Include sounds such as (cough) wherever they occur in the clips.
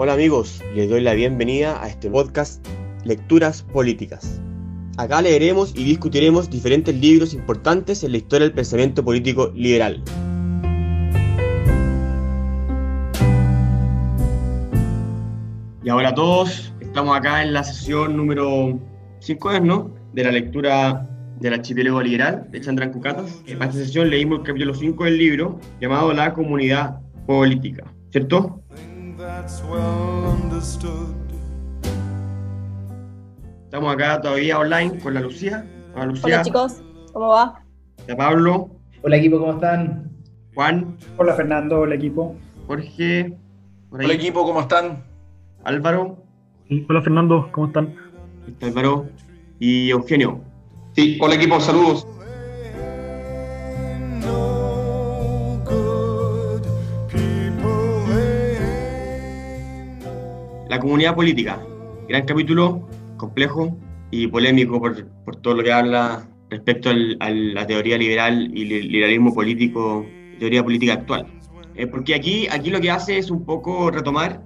Hola amigos, les doy la bienvenida a este podcast Lecturas Políticas. Acá leeremos y discutiremos diferentes libros importantes en la historia del pensamiento político liberal. Y ahora todos, estamos acá en la sesión número 5, ¿no? De la lectura del archipiélago liberal de Chandran Cucatas. En esta sesión leímos el capítulo 5 del libro llamado La comunidad política, ¿cierto? Estamos acá todavía online con la Lucía. Hola, Hola chicos, ¿cómo va? Hola Pablo. Hola equipo, ¿cómo están? Juan. Hola Fernando, hola equipo. Jorge. Hola equipo, ¿cómo están? Álvaro. hola Fernando, ¿cómo están? Álvaro. Y Eugenio. Sí, hola equipo, saludos. La comunidad política. Gran capítulo, complejo y polémico por, por todo lo que habla respecto al, a la teoría liberal y liberalismo político, teoría política actual. Eh, porque aquí, aquí lo que hace es un poco retomar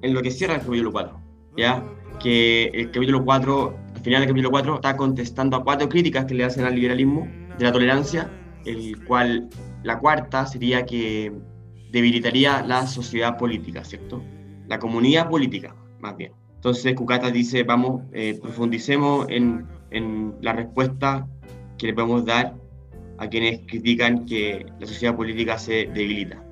en lo que cierra el capítulo 4, ¿ya? Que el capítulo 4, al final del capítulo 4, está contestando a cuatro críticas que le hacen al liberalismo de la tolerancia, el cual la cuarta sería que debilitaría la sociedad política, ¿cierto? La comunidad política, más bien. Entonces Cucata dice, vamos, eh, profundicemos en, en la respuesta que le podemos dar a quienes critican que la sociedad política se debilita.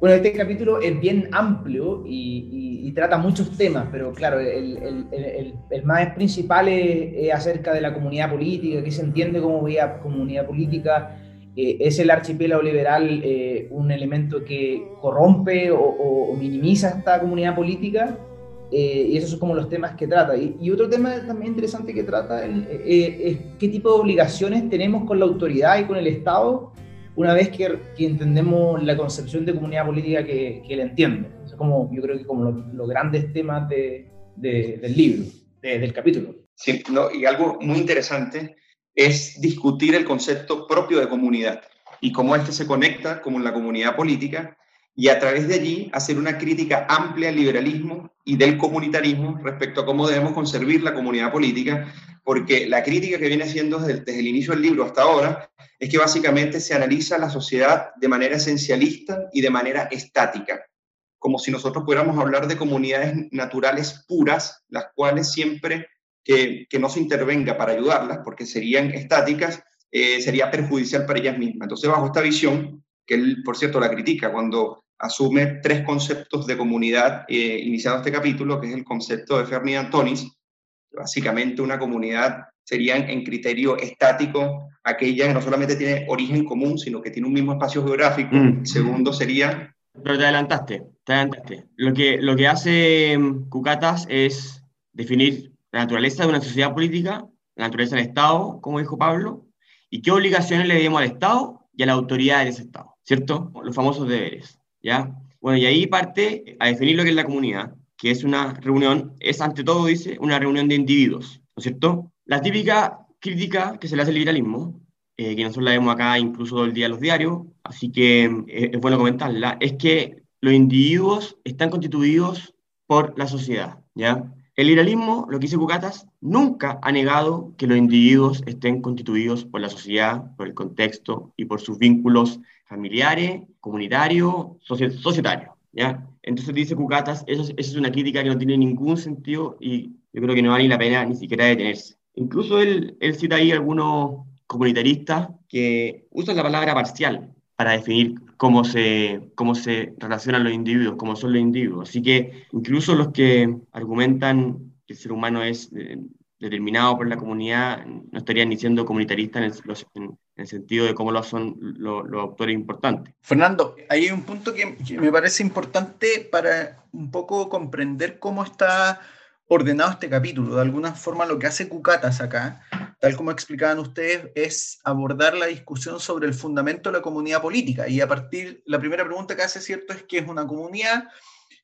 Bueno, este capítulo es bien amplio y, y, trata muchos temas, pero claro, el, el, el, más principal es, acerca de la comunidad política, que se entiende como comunidad política. Eh, ¿Es el archipiélago liberal eh, un elemento que corrompe o, minimiza esta comunidad política? Eh, y esos son como los temas que trata. Y, y otro tema también interesante que trata es qué tipo de obligaciones tenemos con la autoridad y con el Estado una vez que, entendemos la concepción de comunidad política que, que él entiende. Es como, yo creo que como los, grandes temas de, del libro, del capítulo. Sí, no, y algo muy interesante es discutir el concepto propio de comunidad y cómo este se conecta con la comunidad política y a través de allí hacer una crítica amplia al liberalismo y del comunitarismo respecto a cómo debemos conservar la comunidad política, porque la crítica que viene haciendo desde, desde, el inicio del libro hasta ahora es que básicamente se analiza la sociedad de manera esencialista y de manera estática, como si nosotros pudiéramos hablar de comunidades naturales puras, las cuales siempre que, que no se intervenga para ayudarlas, porque serían estáticas, eh, sería perjudicial para ellas mismas. Entonces, bajo esta visión, que él, por cierto, la critica cuando asume tres conceptos de comunidad eh, iniciado este capítulo, que es el concepto de Fermi Antonis, básicamente una comunidad serían en criterio estático aquella que no solamente tiene origen común, sino que tiene un mismo espacio geográfico. Mm. segundo sería... Pero te adelantaste, te adelantaste. Lo que, lo que hace mm, Cucatas es definir la naturaleza de una sociedad política, la naturaleza del Estado, como dijo Pablo, y qué obligaciones le debemos al Estado y a la autoridad de ese Estado, ¿cierto? Los famosos deberes, ¿ya? Bueno, y ahí parte a definir lo que es la comunidad, que es una reunión, es ante todo, dice, una reunión de individuos, ¿no es cierto? La típica crítica que se le hace al liberalismo, eh, que nosotros la vemos acá incluso todo el día en los diarios, así que eh, es bueno comentarla, es que los individuos están constituidos por la sociedad, ¿ya? El liberalismo, lo que dice Cucatas, nunca ha negado que los individuos estén constituidos por la sociedad, por el contexto y por sus vínculos familiares, comunitarios, societarios. ¿ya? Entonces dice Cucatas, eso, es una crítica que no tiene ningún sentido y yo creo que no vale la pena ni siquiera detenerse. Incluso él cita ahí algunos comunitaristas que usan la palabra parcial para definir cómo se, cómo se relacionan los individuos, cómo son los individuos. Así que incluso los que argumentan que el ser humano es eh, determinado por la comunidad no estarían diciendo comunitaristas en el, en el sentido de cómo lo son los, los, autores importantes. Fernando, hay un punto que, que me parece importante para un poco comprender cómo está ordenado este capítulo. De alguna forma lo que hace Cucatas acá, tal como explicaban ustedes, es abordar la discusión sobre el fundamento de la comunidad política. Y a partir, la primera pregunta que hace, ¿cierto?, es qué es una comunidad.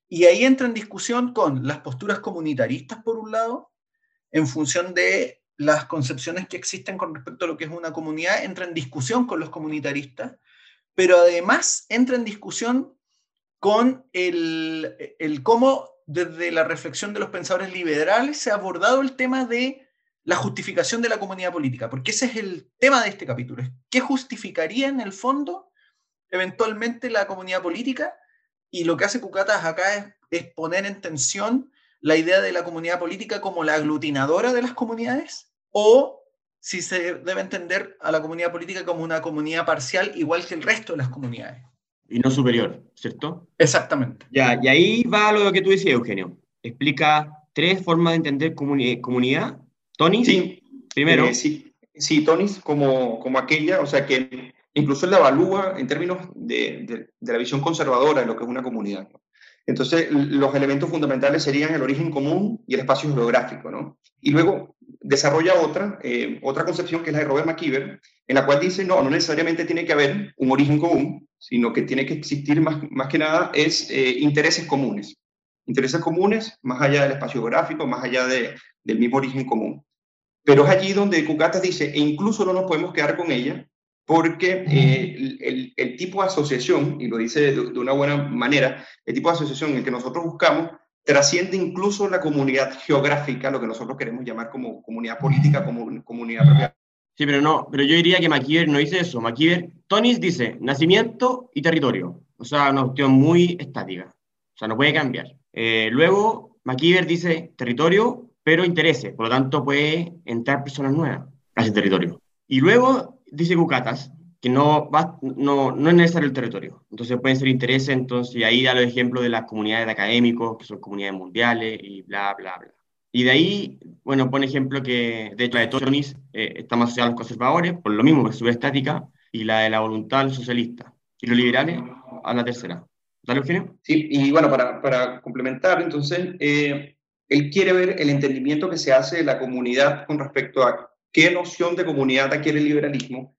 Y ahí entra en discusión con las posturas comunitaristas, por un lado, en función de las concepciones que existen con respecto a lo que es una comunidad, entra en discusión con los comunitaristas, pero además entra en discusión con el, el cómo desde la reflexión de los pensadores liberales se ha abordado el tema de la justificación de la comunidad política, porque ese es el tema de este capítulo. ¿Qué justificaría en el fondo eventualmente la comunidad política? Y lo que hace Cucatas acá es, es poner en tensión la idea de la comunidad política como la aglutinadora de las comunidades o si se debe entender a la comunidad política como una comunidad parcial igual que el resto de las comunidades. Y no superior, ¿cierto? Exactamente. Ya, y ahí va lo que tú decías, Eugenio. Explica tres formas de entender comunidad. Tony, sí, primero. Eh, sí, sí, Tony, como, como aquella, o sea, que incluso la evalúa en términos de, de, de, la visión conservadora de lo que es una comunidad. Entonces, los elementos fundamentales serían el origen común y el espacio geográfico, ¿no? Y luego desarrolla otra, eh, otra concepción que es la de Robert McKeever, en la cual dice, no, no necesariamente tiene que haber un origen común, sino que tiene que existir más, más que nada es eh, intereses comunes. Intereses comunes más allá del espacio geográfico, más allá de, del mismo origen común. Pero es allí donde Cucatas dice, e incluso no nos podemos quedar con ella, porque eh, el, el, tipo de asociación, y lo dice de, de, una buena manera, el tipo de asociación en el que nosotros buscamos trasciende incluso la comunidad geográfica, lo que nosotros queremos llamar como comunidad política, como comunidad propia. Sí, pero no, pero yo diría que McKeever no dice eso. McKeever, Tonis dice nacimiento y territorio, o sea, una cuestión muy estática, o sea, no puede cambiar. Eh, luego, McKeever dice territorio, pero intereses, por lo tanto puede entrar personas nuevas a ese territorio. Y luego dice Cucatas, que no, va, no, no es necesario el territorio. Entonces pueden ser intereses, entonces, y ahí da los ejemplos de las comunidades de académicos, que son comunidades mundiales, y bla, bla, bla. Y de ahí, bueno, pone ejemplo que, de hecho, la de Tonis eh, está más asociada a los conservadores, por lo mismo, porque es estática, y la de la voluntad socialista. Y los liberales a la tercera. ¿Dale, Eugenio? Sí, y bueno, para, para complementar, entonces, eh, él quiere ver el entendimiento que se hace de la comunidad con respecto a qué noción de comunidad adquiere el liberalismo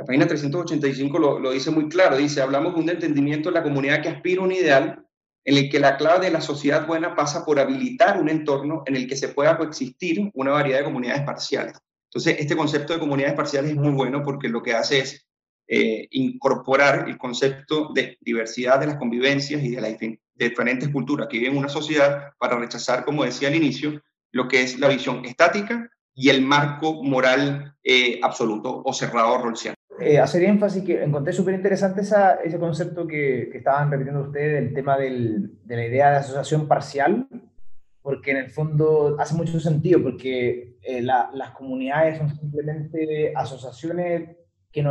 la página 385 lo, dice muy claro, dice, hablamos de un entendimiento de la comunidad que aspira a un ideal en el que la clave de la sociedad buena pasa por habilitar un entorno en el que se pueda coexistir una variedad de comunidades parciales. Entonces, este concepto de comunidades parciales es muy bueno porque lo que hace es eh, incorporar el concepto de diversidad de las convivencias y de las diferentes culturas que viven en una sociedad para rechazar, como decía al inicio, lo que es la visión estática y el marco moral eh, absoluto o cerrado rolsiano eh, hacer énfasis que encontré súper interesante esa, ese concepto que, que, estaban repitiendo ustedes del tema del, de la idea de asociación parcial, porque en el fondo hace mucho sentido, porque eh, la, las comunidades son simplemente asociaciones que,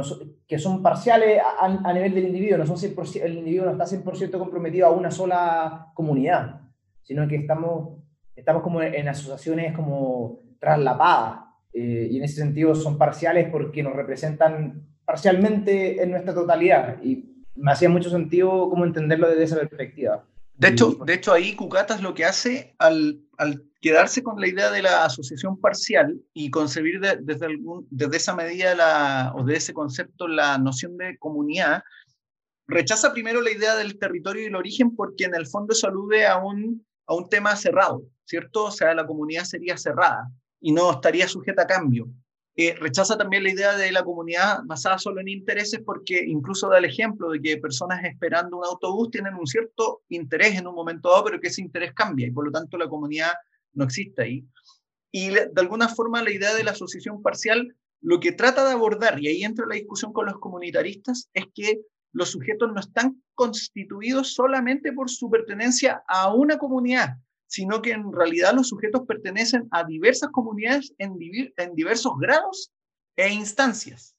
que son parciales a, a, nivel del individuo, no son 100%, el individuo no está 100% comprometido a una sola comunidad, sino que estamos, estamos como en asociaciones como traslapadas, eh, y en ese sentido son parciales porque nos representan parcialmente en nuestra totalidad y me hacía mucho sentido cómo entenderlo desde esa perspectiva. De hecho, de hecho ahí Cucatas lo que hace al, al quedarse con la idea de la asociación parcial y concebir de, desde, algún, desde esa medida la, o de ese concepto la noción de comunidad, rechaza primero la idea del territorio y el origen porque en el fondo eso alude a un, a un tema cerrado, ¿cierto? O sea, la comunidad sería cerrada y no estaría sujeta a cambio. Eh, rechaza también la idea de la comunidad basada solo en intereses porque incluso da el ejemplo de que personas esperando un autobús tienen un cierto interés en un momento dado, pero que ese interés cambia y por lo tanto la comunidad no existe ahí. Y de alguna forma la idea de la asociación parcial lo que trata de abordar, y ahí entra la discusión con los comunitaristas, es que los sujetos no están constituidos solamente por su pertenencia a una comunidad, sino que en realidad los sujetos pertenecen a diversas comunidades en, diversos grados e instancias.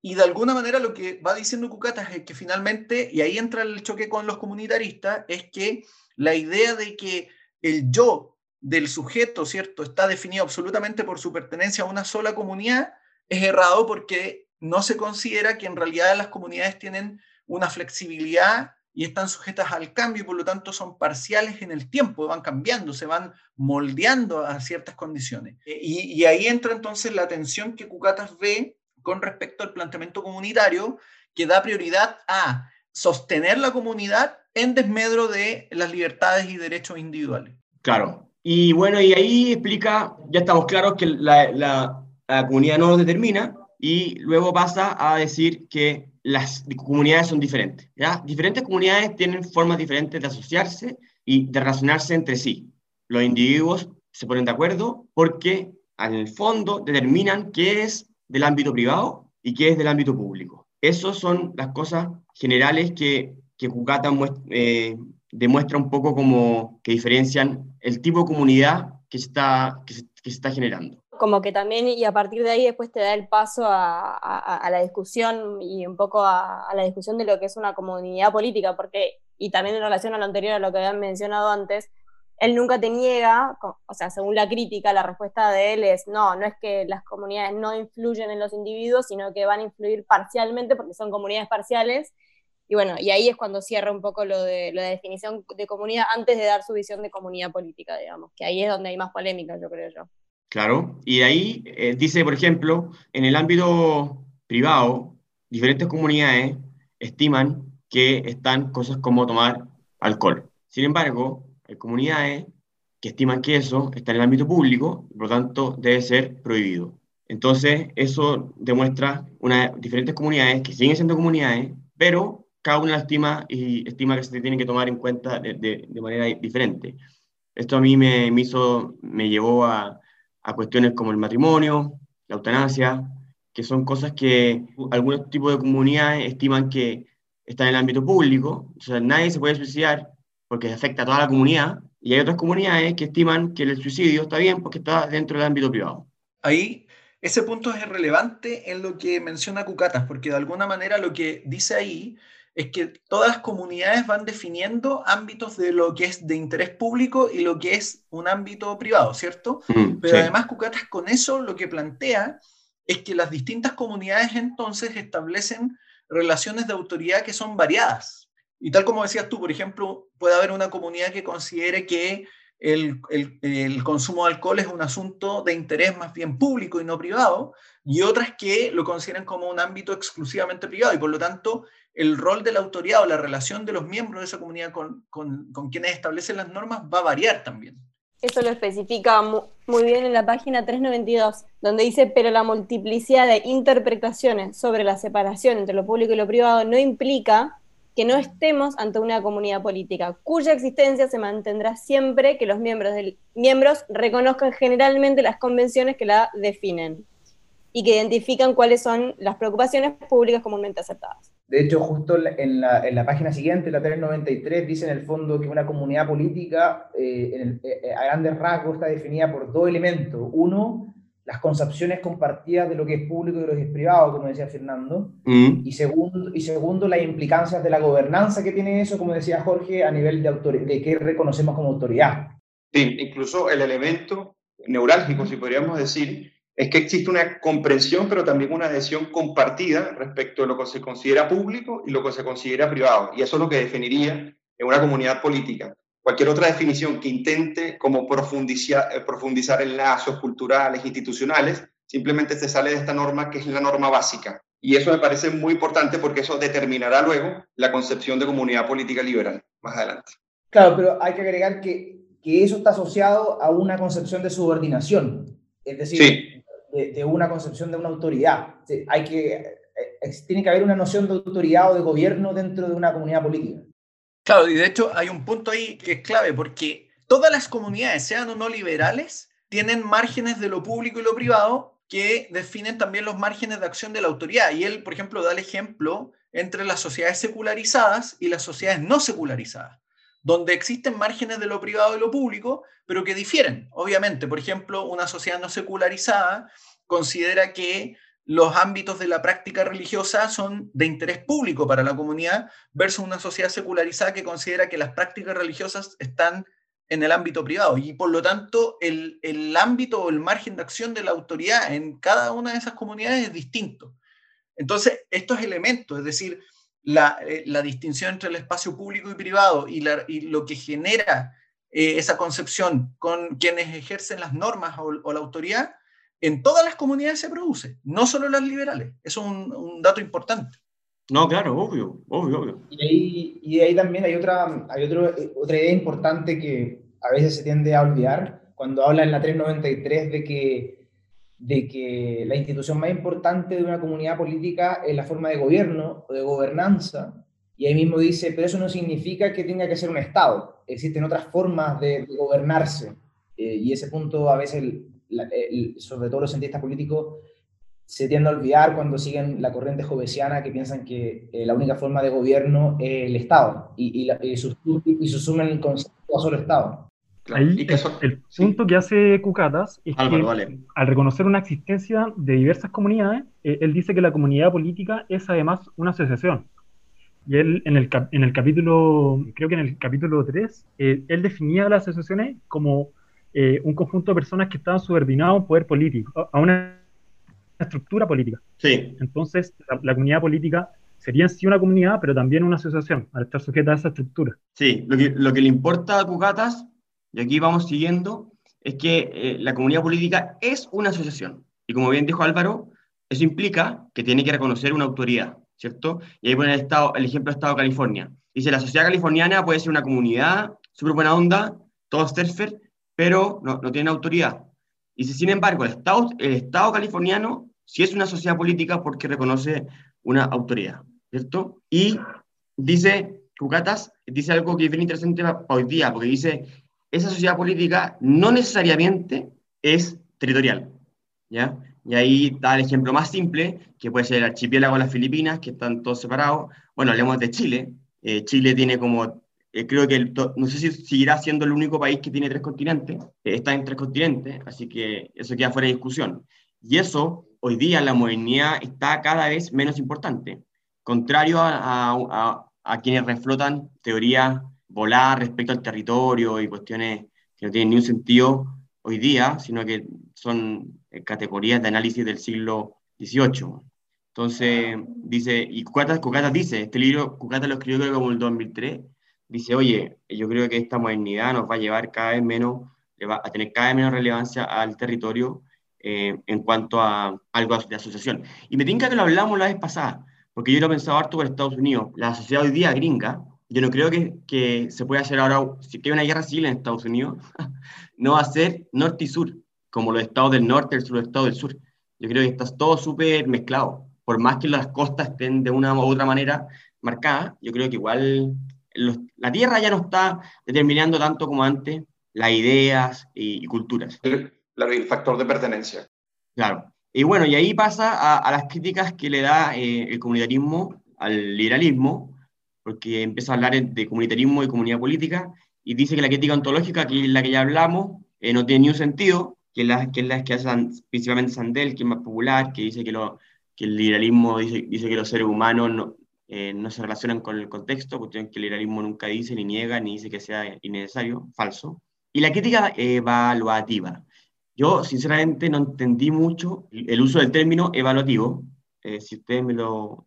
Y de alguna manera lo que va diciendo Cucatas es que finalmente, y ahí entra el choque con los comunitaristas, es que la idea de que el yo del sujeto, ¿cierto?, está definido absolutamente por su pertenencia a una sola comunidad, es errado porque no se considera que en realidad las comunidades tienen una flexibilidad y están sujetas al cambio y por lo tanto son parciales en el tiempo, van cambiando, se van moldeando a ciertas condiciones. Eh, y, ahí entra entonces la tensión que Cucatas ve con respecto al planteamiento comunitario, que da prioridad a sostener la comunidad en desmedro de las libertades y derechos individuales. Claro. Y bueno, y ahí explica, ya estamos claros que la, la, la comunidad no determina, y luego pasa a decir que las comunidades son diferentes. ¿ya? Diferentes comunidades tienen formas diferentes de asociarse y de relacionarse entre sí. Los individuos se ponen de acuerdo porque en el fondo determinan qué es del ámbito privado y qué es del ámbito público. Esas son las cosas generales que, que eh, demuestra un poco como que diferencian el tipo de comunidad que, está, que, se, está generando. Como que también, y a partir de ahí después te da el paso a, a, la discusión y un poco a, a, la discusión de lo que es una comunidad política, porque, y también en relación a lo anterior, a lo que habían mencionado antes, él nunca te niega, o sea, según la crítica, la respuesta de él es, no, no es que las comunidades no influyen en los individuos, sino que van a influir parcialmente porque son comunidades parciales. Y bueno, y ahí es cuando cierra un poco lo de la definición de comunidad antes de dar su visión de comunidad política, digamos, que ahí es donde hay más polémica, yo creo yo. Claro, y ahí eh, dice, por ejemplo, en el ámbito privado, diferentes comunidades estiman que están cosas como tomar alcohol. Sin embargo, hay comunidades que estiman que eso está en el ámbito público por lo tanto debe ser prohibido. Entonces, eso demuestra una, diferentes comunidades que siguen siendo comunidades, pero cada una estima y estima que se tienen que tomar en cuenta de, de, manera diferente. Esto a mí me, me, hizo, me llevó a, a cuestiones como el matrimonio, la eutanasia, que son cosas que algunos tipos de comunidades estiman que están en el ámbito público, o sea, nadie se puede suicidar porque afecta a toda la comunidad, y hay otras comunidades que estiman que el suicidio está bien porque está dentro del ámbito privado. Ahí, ese punto es relevante en lo que menciona Cucatas, porque de alguna manera lo que dice ahí es que todas las comunidades van definiendo ámbitos de lo que es de interés público y lo que es un ámbito privado, ¿cierto? Mm, Pero además Cucatas con eso lo que plantea es que las distintas comunidades entonces establecen relaciones de autoridad que son variadas. Y tal como decías tú, por ejemplo, puede haber una comunidad que considere que el, el, consumo de alcohol es un asunto de interés más bien público y no privado, y otras que lo consideran como un ámbito exclusivamente privado, y por lo tanto el rol de la autoridad o la relación de los miembros de esa comunidad con, quienes establecen las normas va a variar también. Eso lo especifica muy bien en la página 392, donde dice, pero la multiplicidad de interpretaciones sobre la separación entre lo público y lo privado no implica que no estemos ante una comunidad política, cuya existencia se mantendrá siempre que los miembros, miembros reconozcan generalmente las convenciones que la definen y que identifican cuáles son las preocupaciones públicas comúnmente aceptadas. De hecho, justo en la, en la página siguiente, la 393, dice en el fondo que una comunidad política eh, eh, a grandes rasgos está definida por dos elementos. Uno, las concepciones compartidas de lo que es público y lo que es privado, como decía Fernando, mm. y, segundo, y segundo, las implicancias de la gobernanza que tiene eso, como decía Jorge, a nivel de, de qué reconocemos como autoridad. Sí, incluso el elemento neurálgico, si podríamos decir, es que existe una comprensión, pero también una adhesión compartida respecto a lo que se considera público y lo que se considera privado. Y eso es lo que definiría en una comunidad política cualquier otra definición que intente como profundizar, eh, profundizar en lazos culturales, institucionales, simplemente se sale de esta norma que es la norma básica. Y eso me parece muy importante porque eso determinará luego la concepción de comunidad política liberal más adelante. Claro, pero hay que agregar que, que eso está asociado a una concepción de subordinación, es decir, de, una concepción de una autoridad. Hay que, eh, tiene que haber una noción de autoridad o de gobierno dentro de una comunidad política. Claro, y de hecho hay un punto ahí que es clave, porque todas las comunidades, sean o no liberales, tienen márgenes de lo público y lo privado que definen también los márgenes de acción de la autoridad. Y él, por ejemplo, da el ejemplo entre las sociedades secularizadas y las sociedades no secularizadas, donde existen márgenes de lo privado y lo público, pero que difieren. Obviamente, por ejemplo, una sociedad no secularizada considera que los ámbitos de la práctica religiosa son de interés público para la comunidad versus una sociedad secularizada que considera que las prácticas religiosas están en el ámbito privado y por lo tanto el, el ámbito o el margen de acción de la autoridad en cada una de esas comunidades es distinto. Entonces, estos elementos, es decir, la, eh, la distinción entre el espacio público y privado y, la, y lo que genera eh, esa concepción con quienes ejercen las normas o, o la autoridad, en todas las comunidades se produce, no solo las liberales. Eso es un, dato importante. No, claro, obvio, obvio, obvio. Y ahí, y ahí también hay, otra, hay otro, otra idea importante que a veces se tiende a olvidar cuando habla en la 393 de que, de que la institución más importante de una comunidad política es la forma de gobierno o de gobernanza. Y ahí mismo dice, pero eso no significa que tenga que ser un Estado. existen otras formas de, gobernarse. Eh, y ese punto a veces, sobre todo los cientistas políticos, se tiende a olvidar cuando siguen la corriente jovesiana que piensan que eh, la única forma de gobierno es el Estado y, y, y, susumen el concepto a solo Estado. Ahí el, punto que hace Cucatas es que al reconocer una existencia de diversas comunidades, eh, él dice que la comunidad política es además una asociación. Y él en el, en el capítulo, creo que en el capítulo 3, eh, él definía las asociaciones como eh, un conjunto de personas que estaban subordinados a un poder político, a una estructura política. Sí. Entonces, la, comunidad política sería en sí una comunidad, pero también una asociación, al estar sujeta a esa estructura. Sí, lo que, lo que le importa a Cucatas y aquí vamos siguiendo, es que eh, la comunidad política es una asociación. Y como bien dijo Álvaro, eso implica que tiene que reconocer una autoridad, ¿cierto? Y ahí pone el, estado, el ejemplo del Estado de California. Dice, la sociedad californiana puede ser una comunidad, súper buena onda, todos surfer, pero no, no tiene autoridad. Dice, sin embargo, el Estado, el Estado californiano sí es una sociedad política porque reconoce una autoridad, ¿cierto? Y dice, Cucatas, dice algo que es bien interesante para hoy día, porque dice esa sociedad política no necesariamente es territorial. ¿ya? Y ahí da el ejemplo más simple, que puede ser el archipiélago de las Filipinas, que están todos separados. Bueno, hablemos de Chile. Eh, Chile tiene como, eh, creo que, no sé si seguirá siendo el único país que tiene tres continentes, eh, está en tres continentes, así que eso queda fuera de discusión. Y eso, hoy día la modernidad, está cada vez menos importante, contrario a, a, a quienes reflotan teorías volar respecto al territorio y cuestiones que no tienen ni un sentido hoy día, sino que son eh, categorías de análisis del siglo XVIII. Entonces, dice, y Cucatas, dice, este libro, Cucatas lo escribió creo como el 2003, dice, oye, yo creo que esta modernidad nos va a llevar cada vez menos, va a tener cada vez menos relevancia al territorio eh, en cuanto a algo de asociación. Y me tinca que lo hablamos la vez pasada, porque yo lo he pensado harto por Estados Unidos. La sociedad hoy día gringa yo no creo que, que se pueda hacer ahora, si hay una guerra civil en Estados Unidos, (laughs) no va a ser norte y sur, como los estados del norte, el sur, los estados del sur. Yo creo que está todo súper mezclado. Por más que las costas estén de una u otra manera marcadas, yo creo que igual la tierra ya no está determinando tanto como antes las ideas y, culturas. Claro, el factor de pertenencia. Claro. Y bueno, y ahí pasa a, las críticas que le da eh, el comunitarismo al liberalismo, porque empieza a hablar de comunitarismo y comunidad política, y dice que la crítica ontológica, que es la que ya hablamos, eh, no tiene ni un sentido, que es la que, es la que hace principalmente Sandel, que es más popular, que dice que, lo, que el liberalismo dice, dice que los seres humanos no, eh, no se relacionan con el contexto, cuestión que el liberalismo nunca dice, ni niega, ni dice que sea innecesario, falso. Y la crítica evaluativa. Yo, sinceramente, no entendí mucho el uso del término evaluativo. Eh, si ustedes me lo,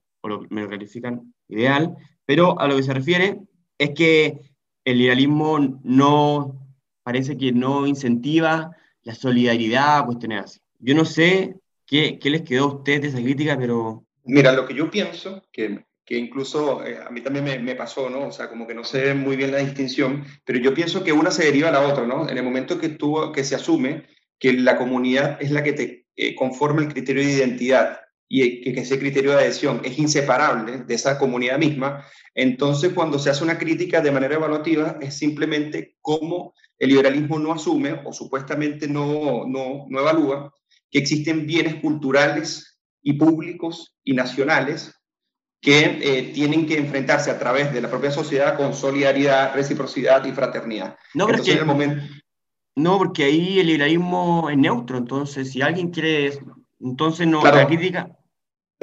me lo clarifican, ideal. Pero a lo que se refiere es que el liberalismo no, parece que no incentiva la solidaridad, cuestiones así. Yo no sé qué, qué les quedó a ustedes de esa crítica, pero... Mira, lo que yo pienso, que, que incluso eh, a mí también me, pasó, ¿no? O sea, como que no sé muy bien la distinción, pero yo pienso que una se deriva a la otra, ¿no? En el momento que, tú, que se asume que la comunidad es la que te eh, conforma el criterio de identidad y que ese criterio de adhesión es inseparable de esa comunidad misma, entonces cuando se hace una crítica de manera evaluativa es simplemente cómo el liberalismo no asume o supuestamente no, no, no evalúa que existen bienes culturales y públicos y nacionales que eh, tienen que enfrentarse a través de la propia sociedad con solidaridad, reciprocidad y fraternidad. No, pero el momento... no, porque ahí el liberalismo es neutro, entonces si alguien quiere, entonces no, la crítica,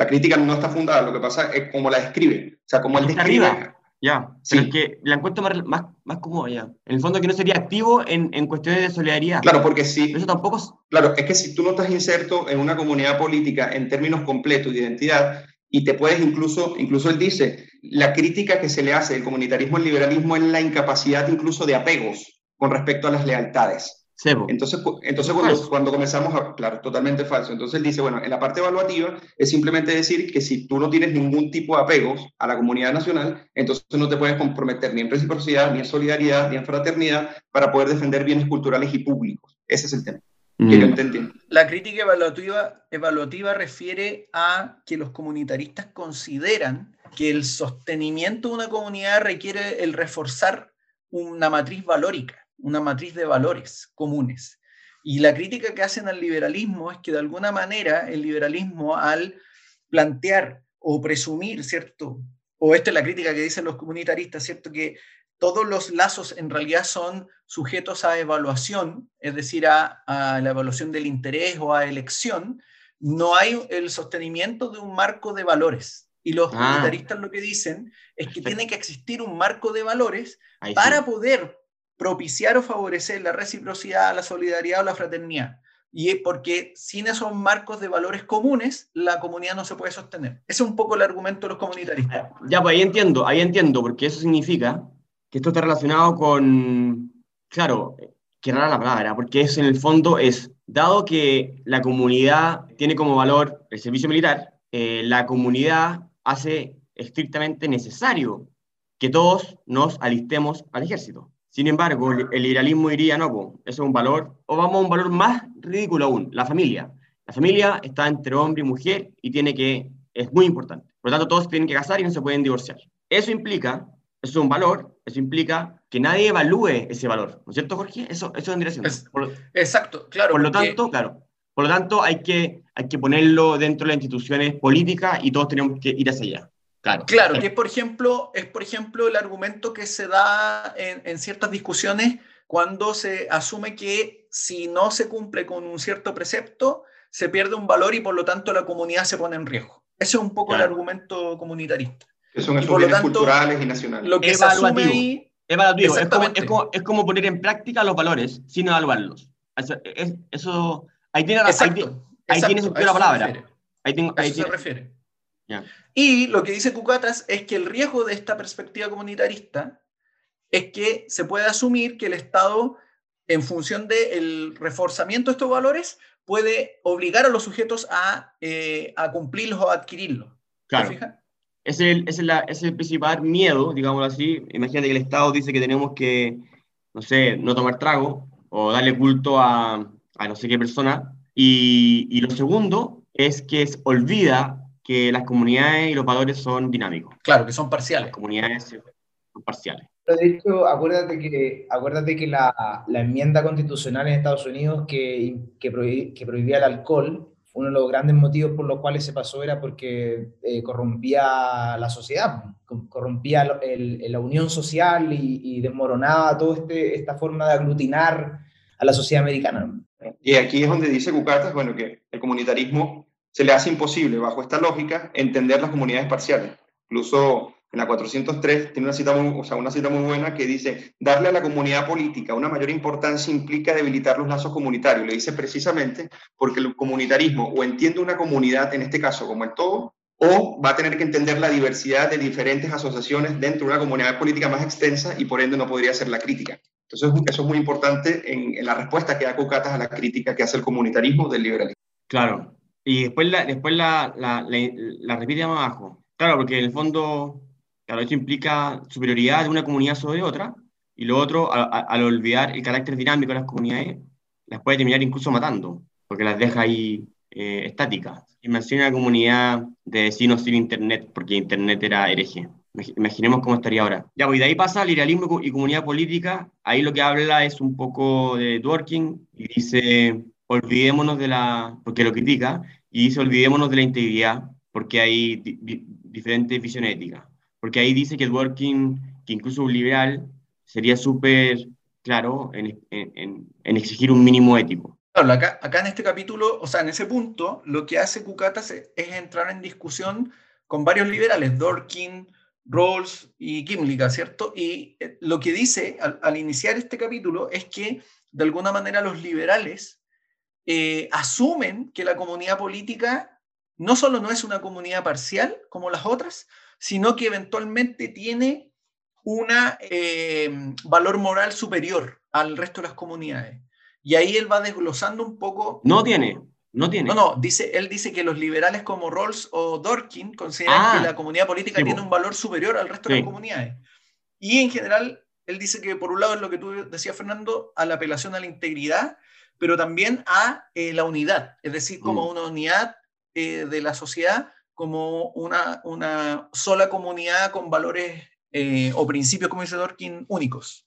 la crítica no está fundada, lo que pasa es como la describe. O sea, como él describe. Arriba. Ya, sí. pero es que la encuentro más, más, más cómoda ya. En el fondo que no sería activo en, en cuestiones de solidaridad. Claro, porque si... Eso tampoco es... Claro, es que si tú no estás inserto en una comunidad política en términos completos de identidad, y te puedes incluso, incluso él dice, la crítica que se le hace del comunitarismo al liberalismo es la incapacidad incluso de apegos con respecto a las lealtades. Entonces, entonces cuando, cuando, comenzamos a, claro, totalmente falso. Entonces él dice, bueno, en la parte evaluativa es simplemente decir que si tú no tienes ningún tipo de apegos a la comunidad nacional, entonces no te puedes comprometer ni en reciprocidad, ni en solidaridad, ni en fraternidad para poder defender bienes culturales y públicos. Ese es el tema. Que yo mm. entendí. La crítica evaluativa, evaluativa refiere a que los comunitaristas consideran que el sostenimiento de una comunidad requiere el reforzar una matriz valórica, una matriz de valores comunes. Y la crítica que hacen al liberalismo es que de alguna manera el liberalismo al plantear o presumir, ¿cierto? O esta es la crítica que dicen los comunitaristas, ¿cierto? Que todos los lazos en realidad son sujetos a evaluación, es decir, a, la evaluación del interés o a elección, no hay el sostenimiento de un marco de valores. Y los ah. comunitaristas lo que dicen es que tiene que existir un marco de valores para poder propiciar o favorecer la reciprocidad, la solidaridad o la fraternidad. Y porque sin esos marcos de valores comunes, la comunidad no se puede sostener. Ese es un poco el argumento de los comunitaristas. Ya, pues ahí entiendo, ahí entiendo, porque eso significa que esto está relacionado con, claro, que rara la palabra, porque es en el fondo es, dado que la comunidad tiene como valor el servicio militar, eh, la comunidad hace estrictamente necesario que todos nos alistemos al ejército. Sin embargo, el liberalismo diría, no, pues, eso es un valor, o vamos a un valor más ridículo aún, la familia. La familia está entre hombre y mujer y tiene que, es muy importante. Por lo tanto, todos tienen que casar y no se pueden divorciar. Eso implica, eso es un valor, eso implica que nadie evalúe ese valor, ¿no es cierto, Jorge? Eso, eso vendría siendo. exacto, claro. Por lo tanto, claro, por lo tanto hay que, hay que ponerlo dentro de las instituciones políticas y todos tenemos que ir hacia allá. Claro, claro, que es por, ejemplo, es por ejemplo el argumento que se da en, en, ciertas discusiones cuando se asume que si no se cumple con un cierto precepto, se pierde un valor y por lo tanto la comunidad se pone en riesgo. Ese es un poco el argumento comunitarista. Que son esos bienes culturales y nacionales. Lo que asume ahí, evaluativo. Es, como, es, como, es, como, poner en práctica los valores sin evaluarlos. Eso, eso ahí tiene, exacto, ahí, tiene sentido la palabra. Ahí, tengo, ahí se refiere. Y lo que dice Cucatas es que el riesgo de esta perspectiva comunitarista es que se puede asumir que el Estado, en función del reforzamiento de estos valores, puede obligar a los sujetos a, eh, a cumplirlos o a adquirirlos. Claro. Es el, es, es el principal miedo, digámoslo así. Imagínate que el Estado dice que tenemos que, no sé, no tomar trago o darle culto a, a no sé qué persona. Y, y lo segundo es que olvida que las comunidades y los valores son dinámicos. Claro, que son parciales. Las comunidades son parciales. Pero de hecho, acuérdate que, acuérdate que la, la enmienda constitucional en Estados Unidos que, que, prohibía el alcohol, uno de los grandes motivos por los cuales se pasó era porque eh, corrompía la sociedad, corrompía el, la unión social y, y, desmoronaba toda este, esta forma de aglutinar a la sociedad americana. Y aquí es donde dice Cucatas, bueno, que el comunitarismo se le hace imposible, bajo esta lógica, entender las comunidades parciales. Incluso en la 403 tiene una cita, muy, o sea, una cita muy buena que dice, darle a la comunidad política una mayor importancia implica debilitar los lazos comunitarios. Le dice precisamente porque el comunitarismo o entiende una comunidad, en este caso, como el todo, o va a tener que entender la diversidad de diferentes asociaciones dentro de una comunidad política más extensa y por ende no podría ser la crítica. Entonces, eso es muy importante en, en la respuesta que da Cocatas a la crítica que hace el comunitarismo del liberalismo. Claro, y después la, después la, la, la, repite más abajo. Claro, porque en el fondo, claro, esto implica superioridad de una comunidad sobre otra, y lo otro, al olvidar el carácter dinámico de las comunidades, las puede terminar incluso matando, porque las deja ahí eh, estáticas. Imagina una comunidad de vecinos sin Internet, porque Internet era hereje. Imaginemos cómo estaría ahora. Ya, pues, de ahí pasa el idealismo y comunidad política. Ahí lo que habla es un poco de Dworkin y dice olvidémonos de la, porque lo critica, y dice olvidémonos de la integridad, porque hay diferentes visiones éticas. Porque ahí dice que el working, que incluso un liberal, sería súper claro en, en, en, exigir un mínimo ético. Claro, acá, acá en este capítulo, o sea, en ese punto, lo que hace Cucatas es, entrar en discusión con varios liberales, Dorkin, Rawls y Kimlica, ¿cierto? Y eh, lo que dice al, al, iniciar este capítulo es que, de alguna manera, los liberales eh, asumen que la comunidad política no solo no es una comunidad parcial como las otras, sino que eventualmente tiene un eh, valor moral superior al resto de las comunidades. Y ahí él va desglosando un poco. No tiene, no tiene. No, no, dice, él dice que los liberales como Rawls o Dorkin consideran que ah, la comunidad política tiene un valor superior al resto de las comunidades. Y en general, él dice que por un lado es lo que tú decías, Fernando, a la apelación a la integridad, pero también a eh, la unidad, es decir, como mm. una unidad eh, de la sociedad, como una, una sola comunidad con valores eh, o principios, como dice Dorkin, únicos.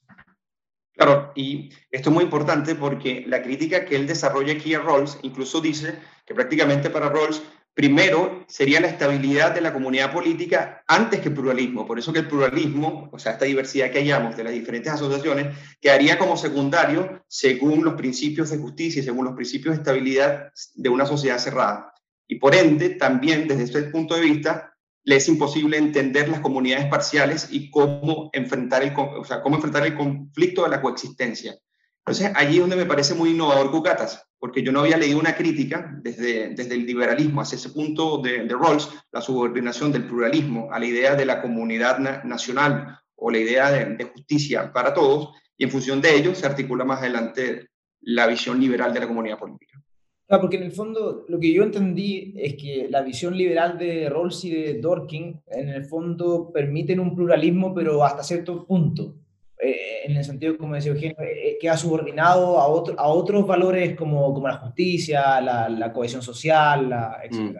Claro, y esto es muy importante porque la crítica que él desarrolla aquí a Rawls incluso dice que prácticamente para Rawls primero sería la estabilidad de la comunidad política antes que el pluralismo. Por eso que el pluralismo, o sea, esta diversidad que hayamos de las diferentes asociaciones, quedaría como secundario según los principios de justicia y según los principios de estabilidad de una sociedad cerrada. Y por ende, también desde ese punto de vista, le es imposible entender las comunidades parciales y cómo enfrentar el, o sea, cómo enfrentar el conflicto de la coexistencia. Entonces, allí es donde me parece muy innovador Cucatas, porque yo no había leído una crítica desde, desde el liberalismo hacia ese punto de, de Rawls, la subordinación del pluralismo a la idea de la comunidad nacional o la idea de, justicia para todos, y en función de ello se articula más adelante la visión liberal de la comunidad política porque en el fondo lo que yo entendí es que la visión liberal de Rawls y de Dorkin en el fondo permiten un pluralismo, pero hasta cierto punto. Eh, en el sentido, como decía Eugenio, eh, eh, queda subordinado a, otro, a otros valores como, como la justicia, la, la cohesión social, la, etc. Mm.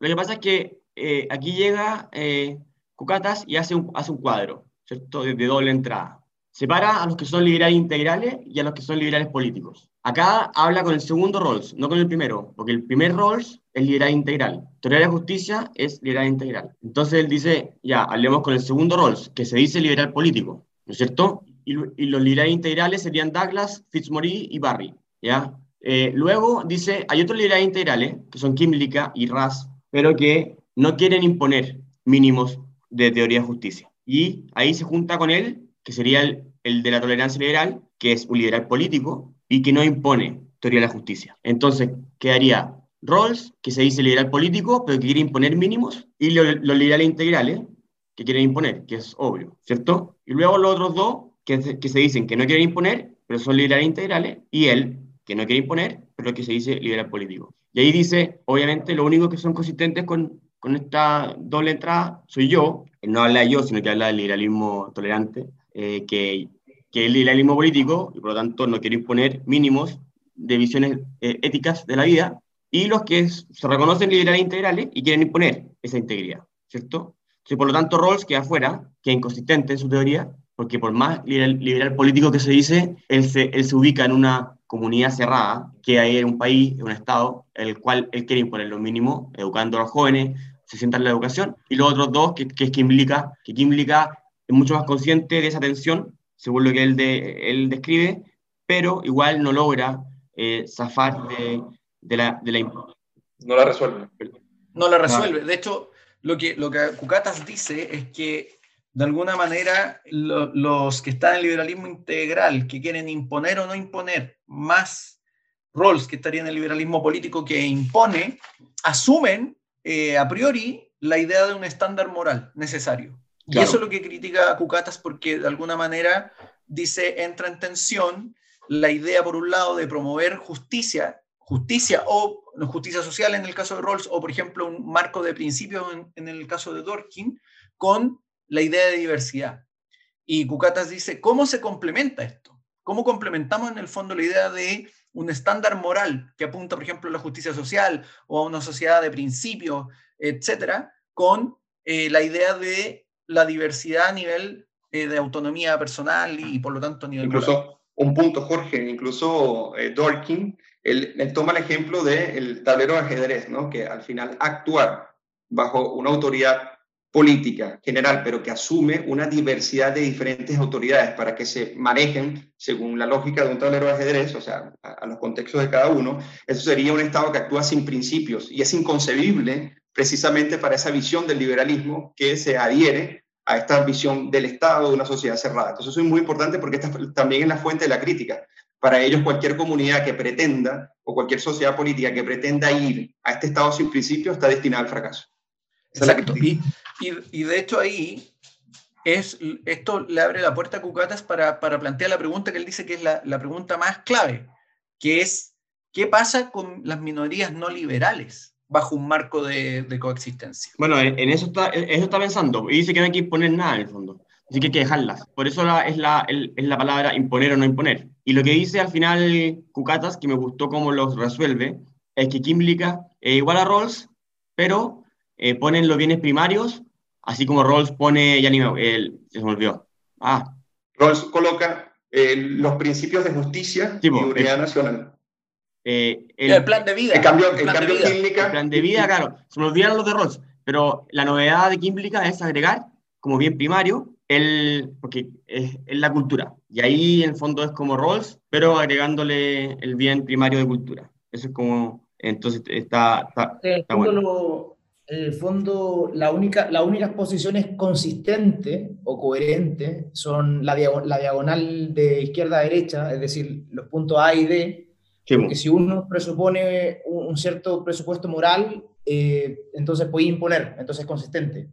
Lo que pasa es que aquí llega Cucatas y hace un, hace un cuadro, ¿cierto? De, de doble entrada. Separa a los que son liberales integrales y a los que son liberales políticos. Acá habla con el segundo Rawls, no con el primero, porque el primer Rawls es liberal integral. Teoría de la justicia es liberal integral. Entonces él dice, ya, hablemos con el segundo Rawls, que se dice liberal político, ¿no es cierto? Y, los liberales integrales serían Douglas, Fitzmaurice y Barry, ¿ya? Eh, luego dice, hay otros liberales integrales, que son Kimlicka y Ras, pero que no quieren imponer mínimos de teoría de justicia. Y ahí se junta con él, que sería el, el de la tolerancia liberal, que es un liberal político, y que no impone teoría de la justicia. Entonces, quedaría Rawls, que se dice liberal político, pero que quiere imponer mínimos, y los, liberales integrales, que quieren imponer, que es obvio, ¿cierto? Y luego los otros dos, que, que se dicen que no quieren imponer, pero son liberales integrales, y él, que no quiere imponer, pero que se dice liberal político. Y ahí dice, obviamente, lo único que son consistentes con, con esta doble entrada soy yo, él no habla de yo, sino que habla del liberalismo tolerante, eh, que que es el liberalismo político y por lo tanto no quiere imponer mínimos de visiones eh, éticas de la vida, y los que se reconocen liberales integrales y quieren imponer esa integridad, ¿cierto? Si por lo tanto Rawls queda afuera, que es inconsistente en su teoría, porque por más liberal, político que se dice, él se, él se ubica en una comunidad cerrada, que hay en un país, en un Estado, el cual él quiere imponer lo mínimo, educando a los jóvenes, se sienta en la educación, y los otros dos, que, que es Kimlicka, que Kimlicka es mucho más consciente de esa tensión según lo que él, de, él describe, pero igual no logra eh, zafar de, de, la, de, la, No la resuelve. No la resuelve. De hecho, lo que, lo que Cucatas dice es que de alguna manera los que están en el liberalismo integral, que quieren imponer o no imponer más roles que estarían en el liberalismo político que impone, asumen eh, a priori la idea de un estándar moral necesario. Y eso es lo que critica Cucatas porque de alguna manera dice, entra en tensión la idea, por un lado, de promover justicia, justicia o justicia social en el caso de Rawls, o por ejemplo un marco de principios en, el caso de Dorkin, con la idea de diversidad. Y Cucatas dice, ¿cómo se complementa esto? ¿Cómo complementamos en el fondo la idea de un estándar moral que apunta, por ejemplo, a la justicia social o a una sociedad de principios, etcétera, con eh, la idea de la diversidad a nivel eh, de autonomía personal y, por lo tanto a nivel... Incluso, un punto, Jorge, incluso eh, Dorkin, él, toma el ejemplo del tablero de ajedrez, ¿no? que al final actuar bajo una autoridad política general, pero que asume una diversidad de diferentes autoridades para que se manejen según la lógica de un tablero de ajedrez, o sea, a, los contextos de cada uno, eso sería un Estado que actúa sin principios y es inconcebible precisamente para esa visión del liberalismo que se adhiere a esta visión del Estado de una sociedad cerrada. Entonces eso es muy importante porque también es la fuente de la crítica. Para ellos cualquier comunidad que pretenda o cualquier sociedad política que pretenda ir a este Estado sin principios está destinada al fracaso. Exacto. Y, y, de hecho ahí es, esto le abre la puerta a Cucatas para, para plantear la pregunta que él dice que es la, la pregunta más clave, que es, ¿qué pasa con las minorías no liberales? bajo un marco de, coexistencia. Bueno, en eso está, eso está pensando y dice que no hay que imponer nada en el fondo. Así que hay que dejarlas. Por eso es, la, es la palabra imponer o no imponer. Y lo que dice al final Cucatas, que me gustó cómo los resuelve, es que Kimlicka es igual a Rawls, pero eh, ponen los bienes primarios, así como Rawls pone, ya ni me, se me olvidó. Ah. Rawls coloca eh, los principios de justicia y unidad nacional. Eh, el, plan de vida. El cambio, el, plan cambio de vida. El plan de vida, claro. Se me olvidaron los de Rawls, pero la novedad de qué implica es agregar como bien primario el, porque es, la cultura. Y ahí en el fondo es como Rawls, pero agregándole el bien primario de cultura. Eso es como, entonces está, está, bueno. en el fondo, la única, las únicas posiciones consistentes o coherentes son la, la diagonal de izquierda a derecha, es decir, los puntos A y D, porque si uno presupone un, cierto presupuesto moral, eh, entonces puede imponer, entonces es consistente.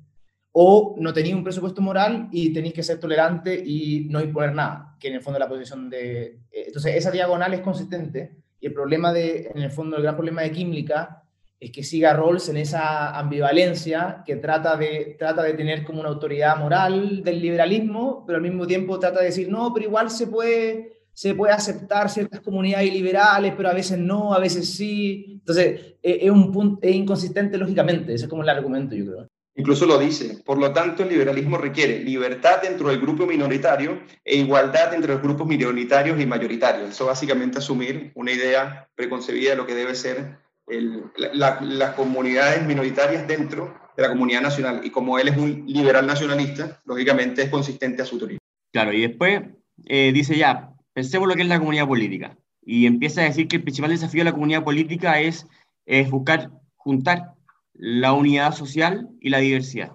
O no tenéis un presupuesto moral y tenéis que ser tolerante y no imponer nada, que en el fondo la posición de... Eh, entonces esa diagonal es consistente y el problema de, en el fondo, el gran problema de Química es que siga Rawls en esa ambivalencia que trata de, trata de tener como una autoridad moral del liberalismo, pero al mismo tiempo trata de decir, no, pero igual se puede se puede aceptar ciertas comunidades liberales, pero a veces no, a veces sí. Entonces, e, es, un punto, es inconsistente lógicamente, ese es como el argumento, yo creo. Incluso lo dice, por lo tanto el liberalismo requiere libertad dentro del grupo minoritario e igualdad entre los grupos minoritarios y mayoritarios. Eso básicamente asumir una idea preconcebida de lo que debe ser las comunidades minoritarias dentro de la comunidad nacional. Y como él es un liberal nacionalista, lógicamente es consistente a su teoría. Claro, y después eh, dice ya, Pensemos lo que es la comunidad política. Y empieza a decir que el principal desafío de la comunidad política es, es buscar juntar la unidad social y la diversidad.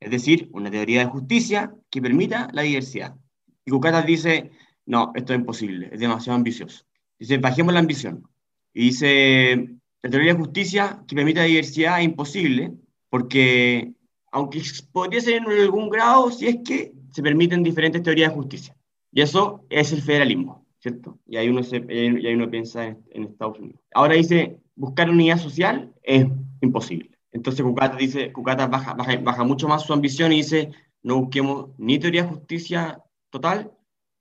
Es decir, una teoría de justicia que permita la diversidad. Y Cucatas dice, no, esto es imposible, es demasiado ambicioso. Dice, bajemos la ambición. Y dice, la teoría de justicia que permita la diversidad es imposible, porque aunque podría ser en algún grado, si es que se permiten diferentes teorías de justicia. Y eso es el federalismo, ¿cierto? Y ahí uno, se, y ahí uno piensa en, Estados Unidos. Ahora dice, buscar unidad social es imposible. Entonces Cucata dice, Cucata baja, baja, baja mucho más su ambición y dice, no busquemos ni teoría de justicia total,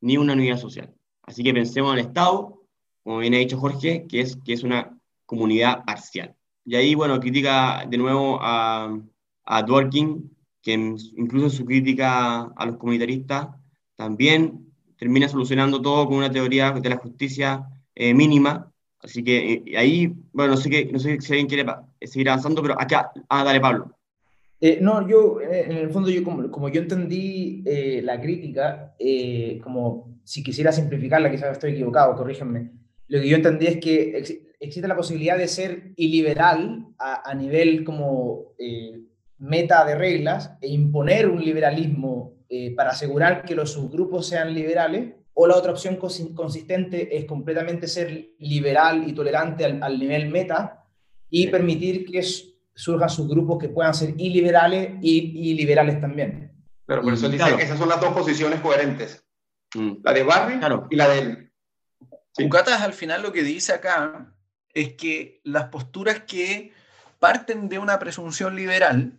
ni una unidad social. Así que pensemos en el Estado, como bien ha dicho Jorge, que es, que es una comunidad parcial. Y ahí, bueno, critica de nuevo a, a Dworkin, que incluso en su crítica a los comunitaristas también termina solucionando todo con una teoría de la justicia eh, mínima. Así que eh, ahí, bueno, no sé, qué, no sé si alguien quiere seguir avanzando, pero acá, ah, dale, Pablo. Eh, no, yo, en el fondo, yo como, como yo entendí la crítica, como si quisiera simplificarla, quizás estoy equivocado, corrígenme, lo que yo entendí es que existe la posibilidad de ser iliberal a, nivel como meta de reglas e imponer un liberalismo eh, para asegurar que los subgrupos sean liberales, o la otra opción consistente es completamente ser liberal y tolerante al, nivel meta y permitir que surjan subgrupos que puedan ser iliberales y, y liberales también. Pero por eso dice que esas son las dos posiciones coherentes. Mm. La de Barry y la de él. al final lo que dice acá es que las posturas que parten de una presunción liberal,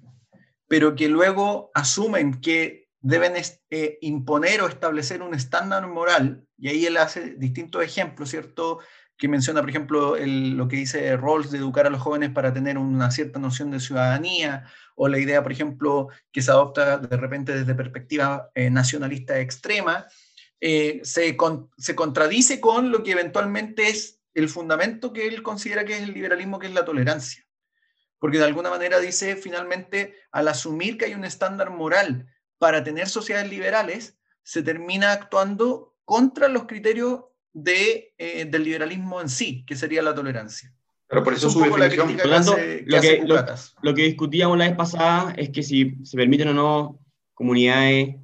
pero que luego asumen que deben eh, imponer o establecer un estándar moral, y ahí él hace distintos ejemplos, ¿cierto? Que menciona, por ejemplo, lo que dice Rawls de educar a los jóvenes para tener una cierta noción de ciudadanía, o la idea, por ejemplo, que se adopta de repente desde perspectiva eh, nacionalista extrema, eh, se, se contradice con lo que eventualmente es el fundamento que él considera que es el liberalismo, que es la tolerancia. Porque de alguna manera dice, finalmente, al asumir que hay un estándar moral para tener sociedades liberales, se termina actuando contra los criterios de, eh, del liberalismo en sí, que sería la tolerancia. Pero por eso su definición. Por lo, lo, que, lo, que discutíamos la vez pasada es que si se permiten o no comunidades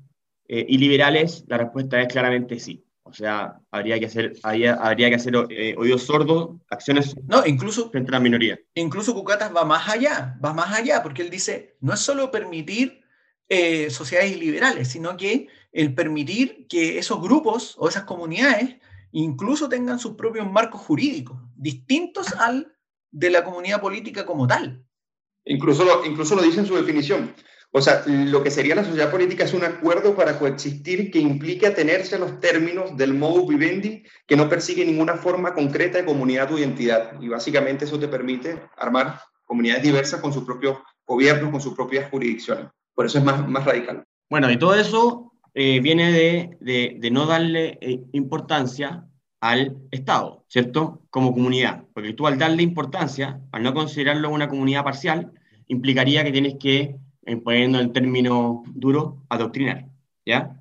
eh, iliberales, la respuesta es claramente sí. O sea, habría que hacer, habría, habría que hacer eh, oídos sordos, acciones no, incluso, frente a la minoría. Incluso Cucatas va más allá, va más allá, porque él dice, no es solo permitir eh, sociedades liberales, sino que el permitir que esos grupos o esas comunidades incluso tengan sus propios marcos jurídicos, distintos al de la comunidad política como tal. Incluso lo, incluso lo dice en su definición. O sea, lo que sería la sociedad política es un acuerdo para coexistir que implique atenerse a los términos del modus vivendi que no persigue ninguna forma concreta de comunidad o identidad. Y básicamente eso te permite armar comunidades diversas con sus propios gobiernos, con sus propias jurisdicciones. Por eso es más, más radical. Bueno, y todo eso eh, viene de, de, de, no darle eh, importancia al Estado, ¿cierto? Como comunidad. Porque tú al darle importancia, al no considerarlo una comunidad parcial, implicaría que tienes que, poniendo en términos duros, adoctrinar, ¿ya?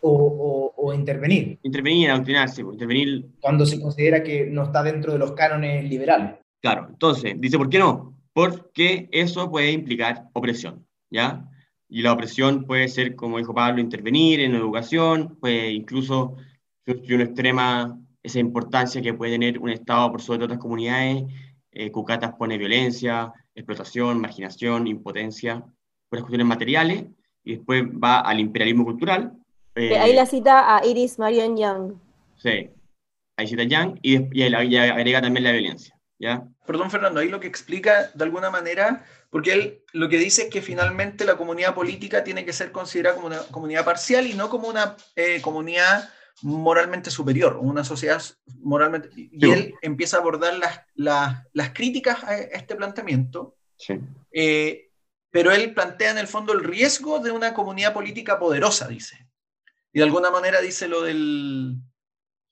O, o, intervenir. Intervenir, adoctrinar, sí, pues, intervenir. Cuando se considera que no está dentro de los cánones liberales. Claro, entonces, dice, ¿por qué no? Porque eso puede implicar opresión, ¿ya? Y la opresión puede ser, como dijo Pablo, intervenir en educación, puede incluso, si uno extrema esa importancia que puede tener un Estado por sobre otras comunidades, eh, Cucatas pone violencia, explotación, marginación, impotencia, por las cuestiones materiales, y después va al imperialismo cultural. Eh, ahí la cita a Iris Marion Young. Sí, ahí cita a Young y, y, y agrega también la violencia. ¿ya? Perdón, Fernando, ahí lo que explica de alguna manera porque él lo que dice es que finalmente la comunidad política tiene que ser considerada como una comunidad parcial y no como una eh, comunidad moralmente superior, una sociedad moralmente... Y él empieza a abordar las, las, las críticas a este planteamiento, sí. eh, pero él plantea en el fondo el riesgo de una comunidad política poderosa, dice. Y de alguna manera dice lo del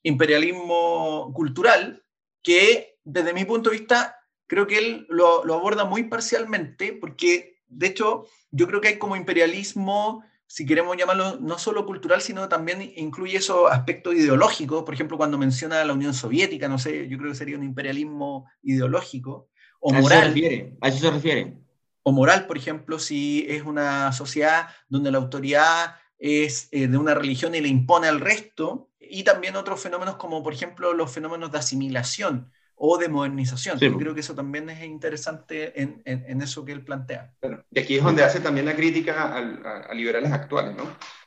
imperialismo cultural, que desde mi punto de vista creo que él lo, lo, aborda muy parcialmente, porque de hecho yo creo que hay como imperialismo, si queremos llamarlo no solo cultural, sino también incluye esos aspectos ideológicos, por ejemplo, cuando menciona la Unión Soviética, no sé, yo creo que sería un imperialismo ideológico, o ¿A moral. Eso se refiere? ¿A eso se refiere? O moral, por ejemplo, si es una sociedad donde la autoridad es eh, de una religión y le impone al resto, y también otros fenómenos como, por ejemplo, los fenómenos de asimilación o de modernización. Yo creo que eso también es interesante en, en, eso que él plantea. y aquí es donde hace también la crítica a, liberales actuales, ¿no?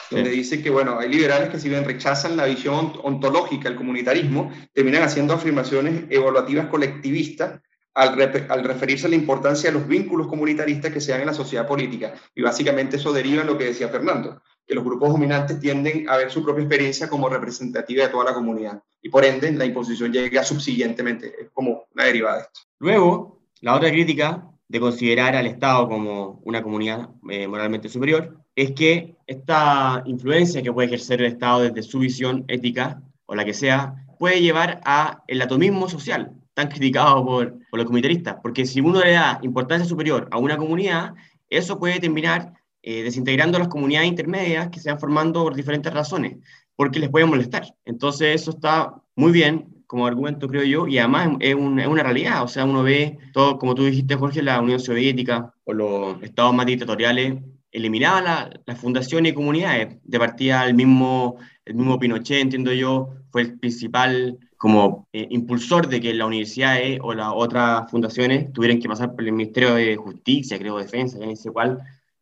Donde dice que, bueno, hay liberales que si bien rechazan la visión ontológica, el comunitarismo, terminan haciendo afirmaciones evaluativas colectivistas al, al, referirse a la importancia de los vínculos comunitaristas que se dan en la sociedad política. Y básicamente eso deriva en lo que decía Fernando, que los grupos dominantes tienden a ver su propia experiencia como representativa de toda la comunidad. Y por ende, la imposición llega subsiguientemente, es como una derivada de esto. Luego, la otra crítica de considerar al Estado como una comunidad eh, moralmente superior es que esta influencia que puede ejercer el Estado desde su visión ética o la que sea, puede llevar a el atomismo social, tan criticado por, por los comunitaristas, porque si uno le da importancia superior a una comunidad, eso puede terminar eh, desintegrando las comunidades intermedias que se van formando por diferentes razones, porque les puede molestar. Entonces eso está muy bien como argumento, creo yo, y además es, una realidad. O sea, uno ve todo, como tú dijiste, Jorge, la Unión Soviética o los estados más dictatoriales eliminaban las la fundaciones y comunidades. De partida, el mismo, el mismo Pinochet, entiendo yo, fue el principal como eh, impulsor de que las universidades o las otras fundaciones tuvieran que pasar por el Ministerio de Justicia, creo, Defensa, ya no sé cuál,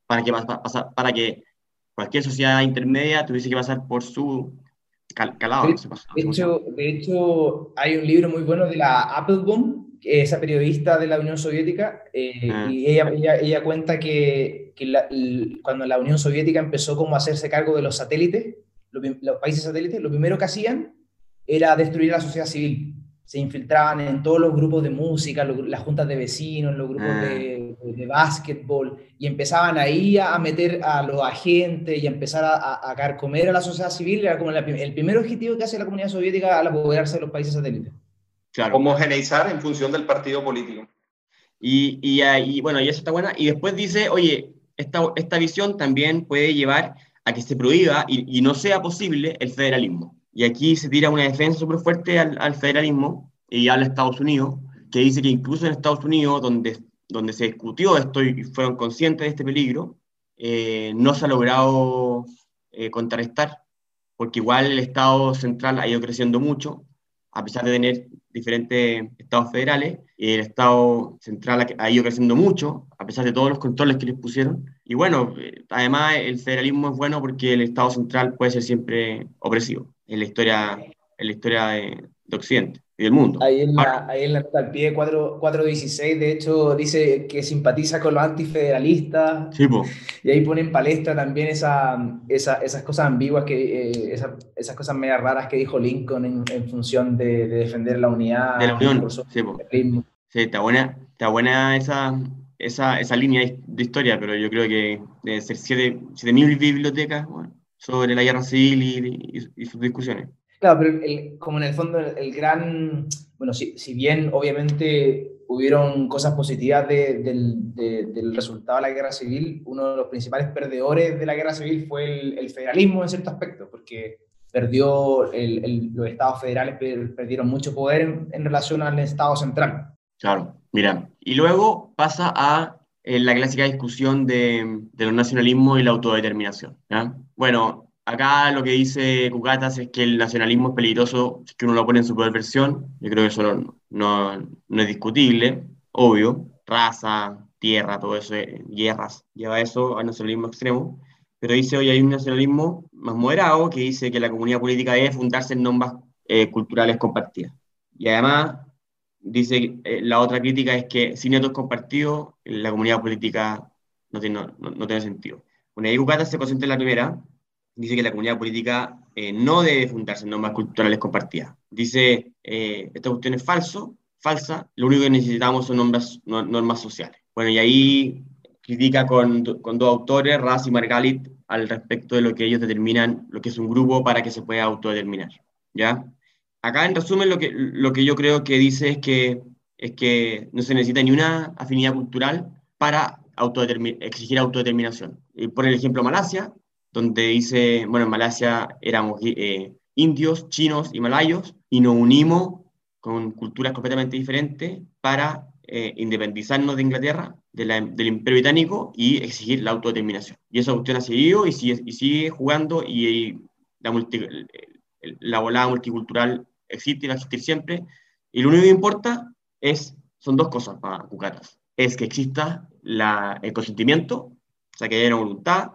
para que, para que cualquier sociedad intermedia tuviese que pasar por su calado. De, hecho, de hecho, hay un libro muy bueno de la Applebaum, esa periodista de la Unión Soviética, eh, ah. y ella, ella, cuenta que, que cuando la Unión Soviética empezó como a hacerse cargo de los satélites, los, los países satélites, lo primero que hacían era destruir la sociedad civil se infiltraban en todos los grupos de música, las juntas de vecinos, los grupos ah. de, de, básquetbol, y empezaban ahí a meter a los agentes y a empezar a, a, carcomer a la sociedad civil, era como el primer objetivo que hace la comunidad soviética al apoderarse de los países satélites. Claro. Homogeneizar en función del partido político. Y, y, bueno, y eso está buena. Y después dice, oye, esta, esta visión también puede llevar a que se prohíba y, y no sea posible el federalismo. Y aquí se tira una defensa súper fuerte al, al, federalismo y habla Estados Unidos, que dice que incluso en Estados Unidos, donde, donde se discutió esto y fueron conscientes de este peligro, eh, no se ha logrado eh, contrarrestar, porque igual el Estado central ha ido creciendo mucho, a pesar de tener diferentes estados federales, y el Estado central ha ido creciendo mucho, a pesar de todos los controles que les pusieron. Y bueno, eh, además el federalismo es bueno porque el Estado central puede ser siempre opresivo en la historia, en la historia de, Occidente y del mundo. Ahí en la, ahí en la al pie 4, 416, de hecho, dice que simpatiza con los antifederalistas. Sí, y ahí pone en palestra también esa, esa, esas cosas ambiguas, que, eh, esa, esas cosas medio raras que dijo Lincoln en, en función de, de, defender la unidad. De la Unión. Sí, sí, está buena, está buena esa, esa, esa línea de historia, pero yo creo que debe ser 7.000 bibliotecas. Bueno sobre la guerra civil y, sus discusiones. Claro, pero como en el fondo el, gran, bueno, si, si, bien obviamente hubieron cosas positivas del, del, resultado de la guerra civil, uno de los principales perdedores de la guerra civil fue el, federalismo en cierto aspecto, porque perdió los estados federales perdieron mucho poder en, en relación al estado central. Claro, mira, y luego pasa a en la clásica discusión de, de, los nacionalismos y la autodeterminación. Bueno, acá lo que dice Cucatas es que el nacionalismo es peligroso si que uno lo pone en su peor versión. Yo creo que eso no, no, no es discutible, obvio. Raza, tierra, todo eso, eh, guerras, lleva eso al nacionalismo extremo. Pero dice hoy hay un nacionalismo más moderado que dice que la comunidad política debe fundarse en normas eh, culturales compartidas. Y además dice, eh, la otra crítica es que sin estos compartidos, la comunidad política no tiene, no, tiene sentido. Bueno, ahí Cucata se concentra en la primera, dice que la comunidad política eh, no debe fundarse en normas culturales compartidas. Dice, eh, esta cuestión es falso, falsa, lo único que necesitamos son normas, normas sociales. Bueno, y ahí critica con, con dos autores, Raz y Margalit, al respecto de lo que ellos determinan, lo que es un grupo para que se pueda autodeterminar. ¿Ya? acá en resumen lo que, lo que yo creo que dice es que, es que no se necesita ni una afinidad cultural para exigir autodeterminación. Y pone el ejemplo Malasia, donde dice, bueno, en Malasia éramos eh, indios, chinos y malayos, y nos unimos con culturas completamente diferentes para eh, independizarnos de Inglaterra, del Imperio Británico, y exigir la autodeterminación. Y esa cuestión ha seguido y sigue, y sigue jugando, y, la, la volada multicultural existe y va a existir siempre. Y lo único que importa es, son dos cosas para Cucatas. Es que exista la, el consentimiento, o sea, que haya una voluntad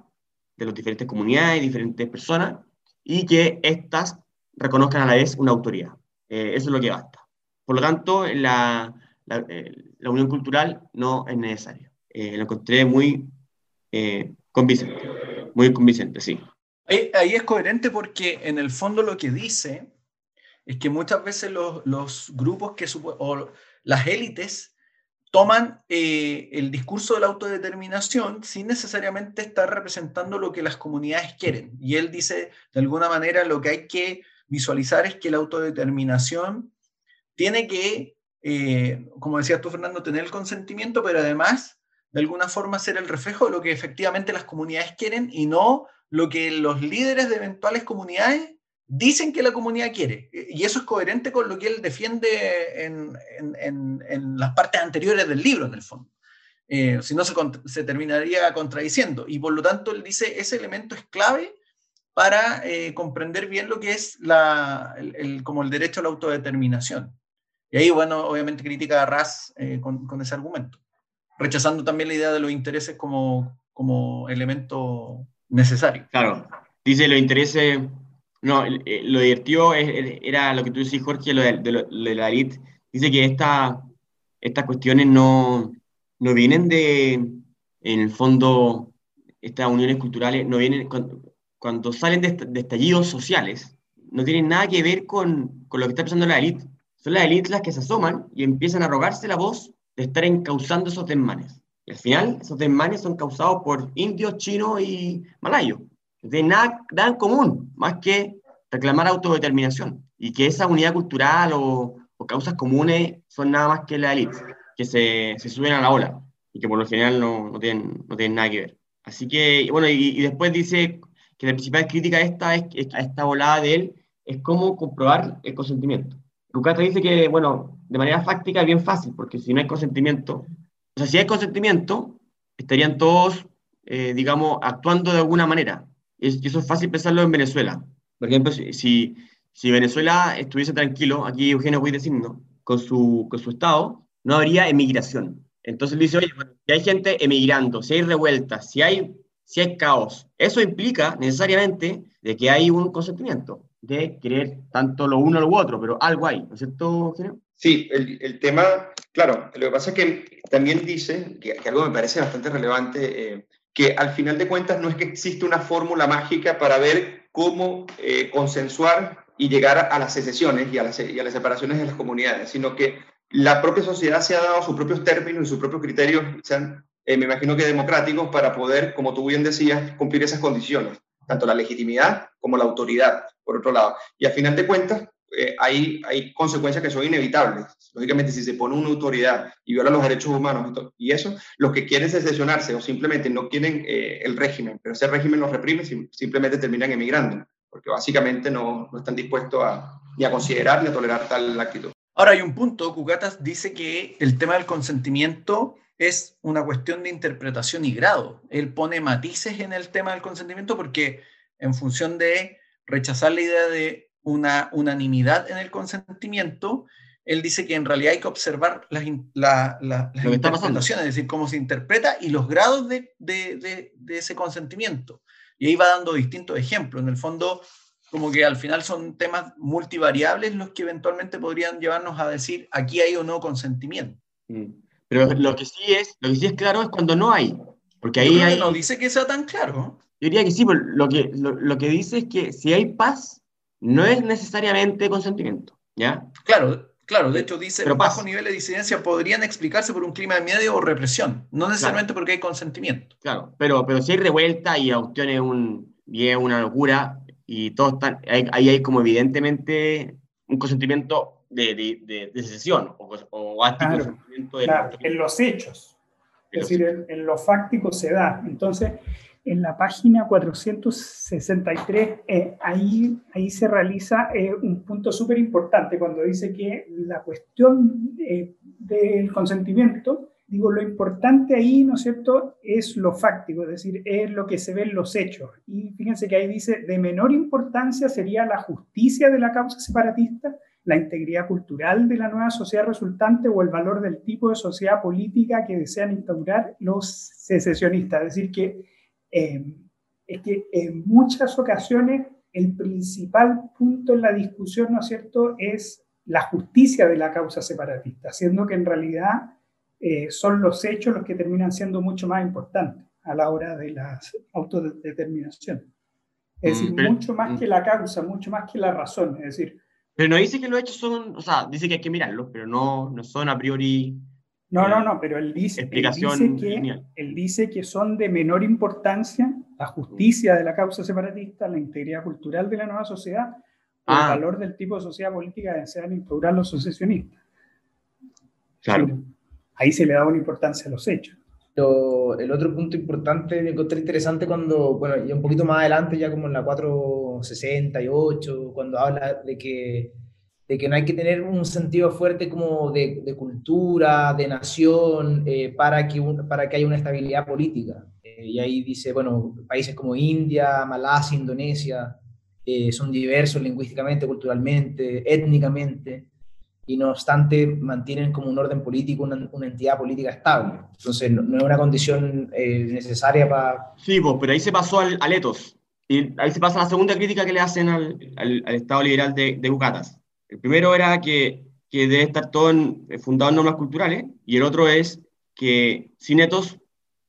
de las diferentes comunidades diferentes personas, y que éstas reconozcan a la vez una autoridad. Eh, eso es lo que basta. Por lo tanto, la, la, eh, la unión cultural no es necesaria. Eh, lo encontré muy convincente, muy convincente, sí. Ahí, es coherente porque en el fondo lo que dice es que muchas veces los, grupos que o las élites toman eh, el discurso de la autodeterminación sin necesariamente estar representando lo que las comunidades quieren. Y él dice, de alguna manera, lo que hay que visualizar es que la autodeterminación tiene que, eh, como decías tú, Fernando, tener el consentimiento, pero además, de alguna forma, ser el reflejo de lo que efectivamente las comunidades quieren y no lo que los líderes de eventuales comunidades dicen que la comunidad quiere. Y eso es coherente con lo que él defiende en, las partes anteriores del libro, en el fondo. Eh, si no, se, terminaría contradiciendo. Y por lo tanto, él dice, ese elemento es clave para eh, comprender bien lo que es la, el, como el derecho a la autodeterminación. Y ahí, bueno, obviamente critica a Ras eh, con, con, ese argumento, rechazando también la idea de los intereses como, como elemento necesario. Claro, dice los intereses no, eh, lo divertido era lo que tú decís, Jorge, lo de, la elite. Dice que esta, estas cuestiones no, no vienen de, en el fondo, estas uniones culturales no vienen, cuando, salen de, estallidos sociales, no tienen nada que ver con, con lo que está pensando la élite. Son las élites las que se asoman y empiezan a rogarse la voz de estar encauzando esos desmanes. Y al final, esos desmanes son causados por indios, chinos y malayos de nada, en común, más que reclamar autodeterminación y que esa unidad cultural o, causas comunes son nada más que la élite, que se, se, suben a la ola y que por lo general no, no, tienen, no tienen nada que ver. Así que, bueno, y, después dice que la principal crítica a esta, es, a esta volada de él es cómo comprobar el consentimiento. Lucas dice que, bueno, de manera fáctica es bien fácil, porque si no hay consentimiento, o sea, si hay consentimiento, estarían todos, eh, digamos, actuando de alguna manera. Eso es fácil pensarlo en Venezuela. Por ejemplo, si, si Venezuela estuviese tranquilo, aquí Eugenio voy diciendo, con su, con su Estado, no habría emigración. Entonces dice, oye, si hay gente emigrando, si hay revueltas, si hay, si hay caos, eso implica necesariamente de que hay un consentimiento de querer tanto lo uno o lo otro, pero algo hay, ¿no es cierto, Eugenio? Sí, el, el, tema, claro, lo que pasa es que también dice, que, algo me parece bastante relevante, eh, que al final de cuentas no es que existe una fórmula mágica para ver cómo eh, consensuar y llegar a las secesiones y a las, separaciones de las comunidades, sino que la propia sociedad se ha dado sus propios términos y sus propios criterios, sean, eh, me imagino que democráticos, para poder, como tú bien decías, cumplir esas condiciones. tanto la legitimidad como la autoridad, por otro lado. Y al final de cuentas, eh, hay, hay consecuencias que son inevitables. Lógicamente, si se pone una autoridad y viola los derechos humanos y eso, los que quieren secesionarse o simplemente no quieren eh, el régimen, pero ese régimen los reprime, simplemente terminan emigrando, porque básicamente no, no están dispuestos ni a considerar ni a tolerar tal actitud. Ahora hay un punto, Cucatas dice que el tema del consentimiento es una cuestión de interpretación y grado. Él pone matices en el tema del consentimiento porque en función de rechazar la idea de una unanimidad en el consentimiento, él dice que en realidad hay que observar las, interpretaciones, es decir, cómo se interpreta y los grados de, de, ese consentimiento. Y ahí va dando distintos ejemplos. En el fondo, como que al final son temas multivariables los que eventualmente podrían llevarnos a decir aquí hay o no consentimiento. Mm. Pero lo que sí es, lo que sí es claro es cuando no hay. Porque ahí no dice que sea tan claro. Yo diría que sí, pero lo que, lo, que dice es que si hay paz, no es necesariamente consentimiento, ¿ya? Claro, claro, de hecho dice, pero bajo nivel de disidencia podrían explicarse por un clima de miedo o represión, no necesariamente porque hay consentimiento. Claro, pero, pero si hay revuelta y obtiene un, bien una locura, y todo están, ahí hay, como evidentemente un consentimiento de, de, de, secesión o, o consentimiento de en los hechos. Es decir, en, lo fáctico se da. Entonces, en la página 463, eh, ahí, ahí se realiza eh, un punto súper importante cuando dice que la cuestión eh, del consentimiento Digo, lo importante ahí, ¿no es cierto?, es lo fáctico, es decir, es lo que se ve en los hechos. Y fíjense que ahí dice, de menor importancia sería la justicia de la causa separatista, la integridad cultural de la nueva sociedad resultante o el valor del tipo de sociedad política que desean instaurar los secesionistas. Es decir, que, eh, es que en muchas ocasiones el principal punto en la discusión, ¿no es cierto?, es la justicia de la causa separatista, siendo que en realidad eh, son los hechos los que terminan siendo mucho más importantes a la hora de la autodeterminación. Es decir, mm, mucho más mm. que la causa, mucho más que la razón. Es decir, pero no dice que los hechos son, o sea, dice que hay que mirarlos, pero no, no son a priori. No, no, no, pero él dice, explicación que, él dice que son de menor importancia la justicia de la causa separatista, la integridad cultural de la nueva sociedad, el ah. valor del tipo de sociedad política que desean instaurar los sucesionistas. Claro ahí se le da una importancia a los hechos. el otro punto importante me encontré interesante cuando, bueno, ya un poquito más adelante, ya como en la 468, cuando habla de que, de que no hay que tener un sentido fuerte como de, de cultura, de nación, eh, para, que para que haya una estabilidad política. Eh, y ahí dice, bueno, países como India, Malasia, Indonesia, eh, son diversos lingüísticamente, culturalmente, étnicamente y no obstante mantienen como un orden político una, una entidad política estable. Entonces no, es una condición eh, necesaria para... Sí, pues, pero ahí se pasó al, al, etos. Y ahí se pasa la segunda crítica que le hacen al, al, Estado liberal de, de, Bucatas. El primero era que, que debe estar todo eh, fundado en normas culturales y el otro es que sin etos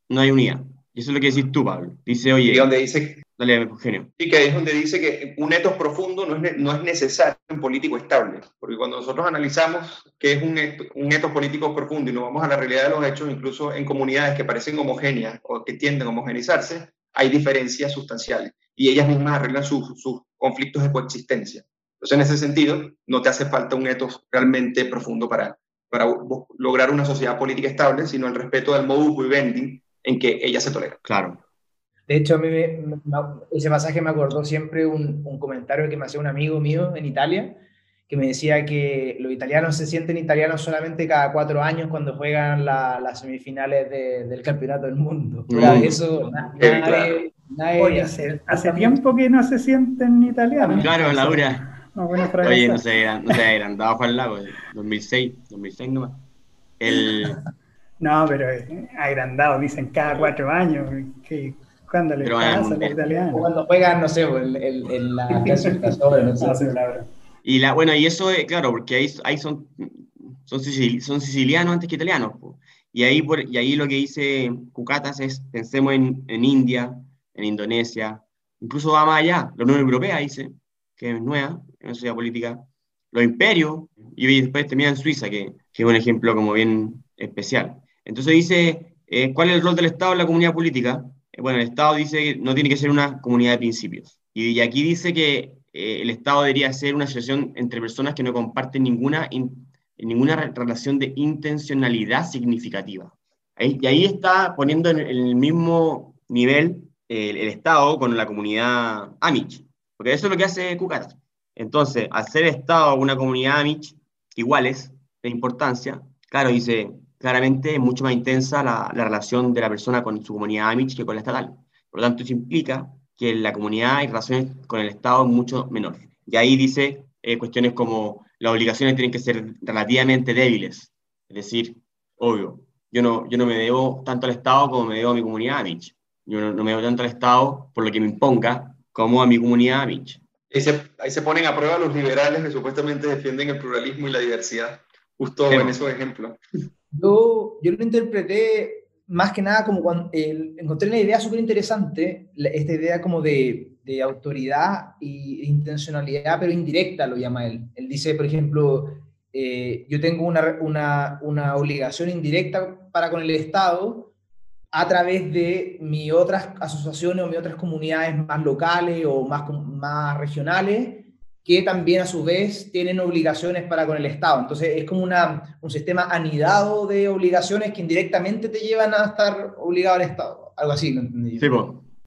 no hay unidad. Y eso es lo que decís tú, Pablo. Dice, oye... Y donde dice Dale, Eugenio. Y que es donde dice que un etos profundo no es, no es necesario en político estable, porque cuando nosotros analizamos qué es un, un etos político profundo y nos vamos a la realidad de los hechos, incluso en comunidades que parecen homogéneas o que tienden a homogenizarse, hay diferencias sustanciales y ellas mismas arreglan sus, sus conflictos de coexistencia. Entonces, en ese sentido, no te hace falta un etos realmente profundo para, para lograr una sociedad política estable, sino el respeto del modus vivendi en que ella se tolera. Claro. De hecho, a mí ese pasaje me acordó siempre un, un, comentario que me hacía un amigo mío en Italia, que me decía que los italianos se sienten italianos solamente cada cuatro años cuando juegan las semifinales del Campeonato del Mundo. Mm. Eso, nadie, Oye, hace, hace, tiempo que no se sienten italianos. Claro, Laura. No, (laughs) Oye, no sé, no sé, eran dado Juan Lago, 2006, 2006 nomás. El... (laughs) No, pero eh, agrandado, dicen cada cuatro años. Que cuando le pasa al italiano. Cuando juegan, no sé, en, la clasificación, no (laughs) sé. Y la, bueno, y eso, es, claro, porque ahí, ahí son, son, son, sicilianos antes que italianos. Y ahí, por, y ahí lo que dice Cucatas es, pensemos en, en India, en Indonesia, incluso va más allá, la Unión Europea dice, que es nueva, en la sociedad política, los imperios, y después termina en Suiza, que, que, es un ejemplo como bien especial. Entonces dice, eh, ¿cuál es el rol del Estado en la comunidad política? bueno, el Estado dice que no tiene que ser una comunidad de principios. Y, aquí dice que eh, el Estado debería ser una asociación entre personas que no comparten ninguna, ninguna relación de intencionalidad significativa. y ahí está poniendo en, el mismo nivel el, Estado con la comunidad Amish, porque eso es lo que hace Cucatas. Entonces, ser Estado una comunidad Amish iguales de importancia, claro, dice, claramente es mucho más intensa la, la, relación de la persona con su comunidad Amish que con la estatal. Por lo tanto, eso implica que la comunidad y relaciones con el Estado es mucho menor. Y ahí dice eh, cuestiones como las obligaciones tienen que ser relativamente débiles. Es decir, obvio, yo no, yo no me debo tanto al Estado como me debo a mi comunidad Amish. Yo no, me debo tanto al Estado por lo que me imponga como a mi comunidad Amish. Ahí se, ahí se ponen a prueba los liberales que supuestamente defienden el pluralismo y la diversidad, justo en esos ejemplos. Yo, yo lo interpreté más que nada como cuando encontré una idea súper interesante, esta idea como de, de autoridad e intencionalidad, pero indirecta lo llama él. Él dice, por ejemplo, eh, yo tengo una, una, una, obligación indirecta para con el Estado a través de mis otras asociaciones o mis otras comunidades más locales o más, más regionales, que también a su vez tienen obligaciones para con el Estado. Entonces es como una, un sistema anidado de obligaciones que indirectamente te llevan a estar obligado al Estado. Algo así, ¿no entendí? Sí,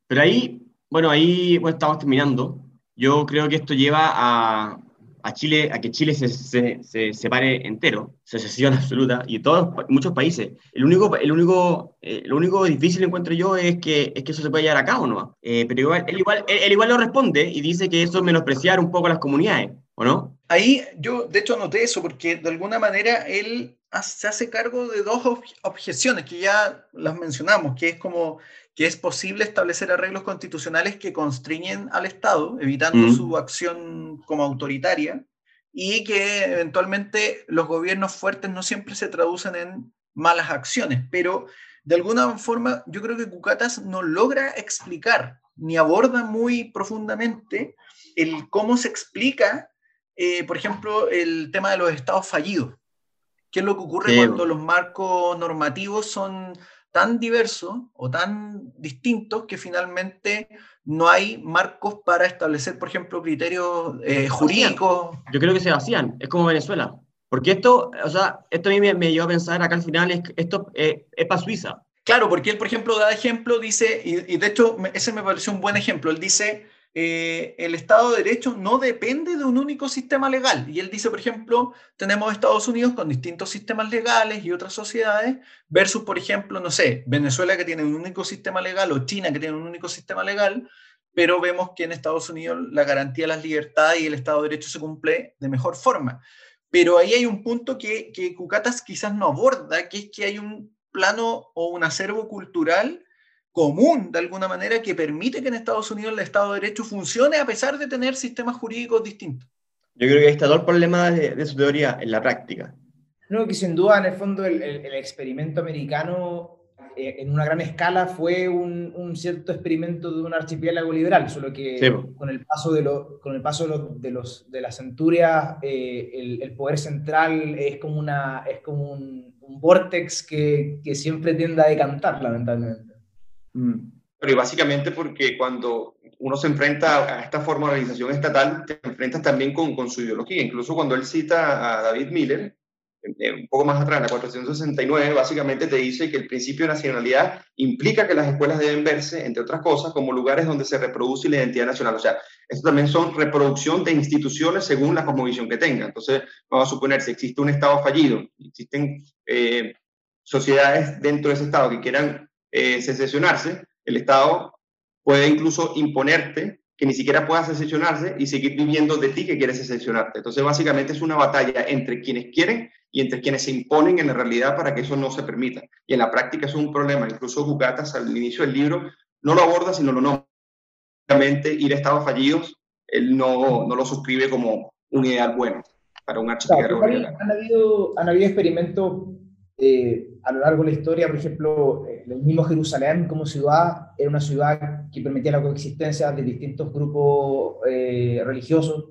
pero ahí, bueno, ahí estamos terminando. Yo creo que esto lleva a, a Chile, a que Chile se, se, se separe entero, secesión (laughs) absoluta, y todos, muchos países. El único, el único, eh, lo único difícil encuentro yo es que, es que eso se puede llevar a cabo, ¿no? Eh, pero igual, él, igual, él, igual lo responde y dice que eso es menospreciar un poco las comunidades, ¿o no? Ahí yo, de hecho, anoté eso, porque de alguna manera él se hace cargo de dos objeciones que ya las mencionamos, que es como que es posible establecer arreglos constitucionales que constriñen al Estado, evitando su acción como autoritaria, y que eventualmente los gobiernos fuertes no siempre se traducen en malas acciones, pero de alguna forma yo creo que Cucatas no logra explicar ni aborda muy profundamente el cómo se explica, eh, por ejemplo, el tema de los estados fallidos. ¿Qué es lo que ocurre cuando los marcos normativos son tan diversos o tan distintos que finalmente no hay marcos para establecer, por ejemplo, criterios eh, jurídicos. Yo creo que se vacían, es como Venezuela. Porque esto, o sea, esto a mí me, me llevó a pensar acá al final, es, esto eh, es para Suiza. Claro, porque él, por ejemplo, da ejemplo, dice, y, y de hecho ese me pareció un buen ejemplo, él dice, eh, el Estado de Derecho no depende de un único sistema legal. Y él dice, por ejemplo, tenemos Estados Unidos con distintos sistemas legales y otras sociedades, versus, por ejemplo, no sé, Venezuela que tiene un único sistema legal o China que tiene un único sistema legal, pero vemos que en Estados Unidos la garantía de las libertades y el Estado de Derecho se cumple de mejor forma. Pero ahí hay un punto que, que Cucatas quizás no aborda, que es que hay un plano o un acervo cultural común, de alguna manera, que permite que en Estados Unidos el Estado de Derecho funcione a pesar de tener sistemas jurídicos distintos. Yo creo que ahí está todo el problema de, su teoría en la práctica. No, que sin duda, en el fondo, el, experimento americano eh, en una gran escala fue un, cierto experimento de un archipiélago liberal, solo que con el paso de, con el paso de, los, de las centurias, eh, el, poder central es como, una, es como un, un vortex que, que siempre tiende a decantar, lamentablemente. Mm. Pero básicamente porque cuando uno se enfrenta a esta forma de organización estatal, te enfrentas también con, su ideología. Incluso cuando él cita a David Miller, un poco más atrás, en la 469, básicamente te dice que el principio de nacionalidad implica que las escuelas deben verse, entre otras cosas, como lugares donde se reproduce la identidad nacional. O sea, esto también son reproducción de instituciones según la cosmovisión que tenga. Entonces, vamos a suponer, si existe un Estado fallido, existen eh, sociedades dentro de ese Estado que quieran eh, secesionarse, el Estado puede incluso imponerte que ni siquiera pueda secesionarse y seguir viviendo de ti que quieres secesionarte. Entonces, básicamente es una batalla entre quienes quieren y entre quienes se imponen en la realidad para que eso no se permita. Y en la práctica es un problema. Incluso Bucatas al inicio del libro no lo aborda, sino lo nombra. Ir a estados fallidos, él no, no lo suscribe como un ideal bueno para un archipiélago. han, habido, han habido experimentos eh, a lo largo de la historia, por ejemplo, eh, el mismo Jerusalén como ciudad era una ciudad que permitía la coexistencia de distintos grupos eh, religiosos,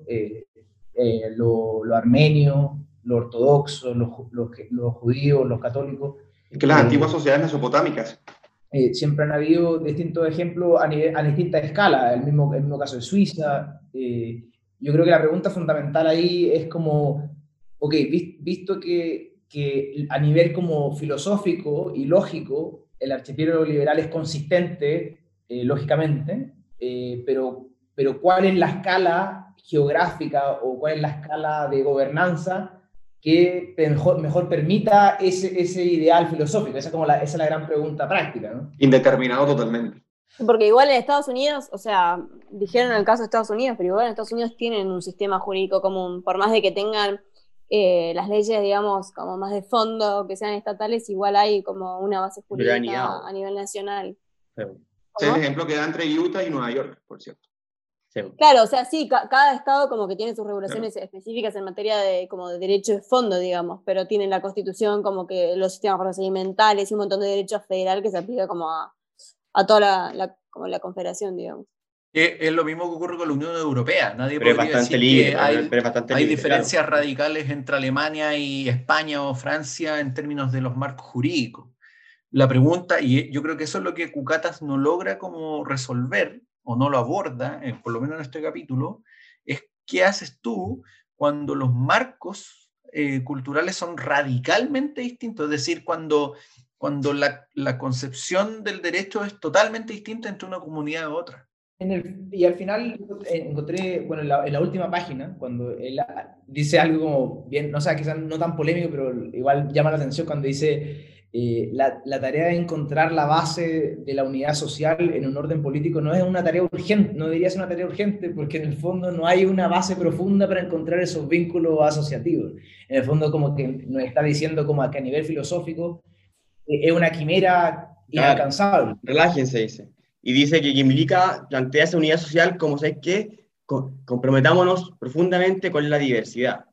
los lo armenios, los ortodoxos, los, los, judíos, los católicos. Y que las antiguas sociedades mesopotámicas. eh, siempre han habido distintos ejemplos a, a distintas escalas, el mismo, el mismo caso de Suiza. Eh, yo creo que la pregunta fundamental ahí es como, ok, visto que, que a nivel como filosófico y lógico, el archipiélago liberal es consistente, eh, lógicamente, pero, pero ¿cuál es la escala geográfica o cuál es la escala de gobernanza que mejor, mejor permita ese, ese ideal filosófico? Esa es, como la, esa es la gran pregunta práctica, ¿no? Indeterminado totalmente. Porque igual en Estados Unidos, o sea, dijeron en el caso de Estados Unidos, pero igual en Estados Unidos tienen un sistema jurídico común, por más de que tengan eh, las leyes, digamos, como más de fondo, que sean estatales, igual hay como una base jurídica a nivel nacional. Sí. Es el ejemplo que da entre Utah y Nueva York, por cierto. Claro, o sea, sí, cada estado como que tiene sus regulaciones específicas en materia de, como de derecho de fondo, digamos, pero tienen la constitución como que los sistemas procedimentales y un montón de derechos federal que se aplica como a, toda la, como la confederación, digamos. Es lo mismo que ocurre con la Unión Europea. Nadie puede decir que hay, diferencias radicales entre Alemania y España o Francia en términos de los marcos jurídicos. La pregunta, y yo creo que eso es lo que Cucatas no logra como resolver, o no lo aborda, eh, por lo menos en este capítulo, es qué haces tú cuando los marcos eh, culturales son radicalmente distintos, es decir, cuando, cuando la, la, concepción del derecho es totalmente distinta entre una comunidad u otra. En el, y al final encontré, bueno, en la, en la, última página, cuando él dice algo como, bien, no sé, quizás no tan polémico, pero igual llama la atención cuando dice, eh, la, tarea de encontrar la base de la unidad social en un orden político no es una tarea urgente, no debería ser una tarea urgente, porque en el fondo no hay una base profunda para encontrar esos vínculos asociativos. En el fondo como que nos está diciendo como que a nivel filosófico eh, es una quimera inalcanzable. relájense, dice. Y dice que Quimilica plantea esa unidad social como, ¿sabes qué? comprometámonos profundamente con la diversidad.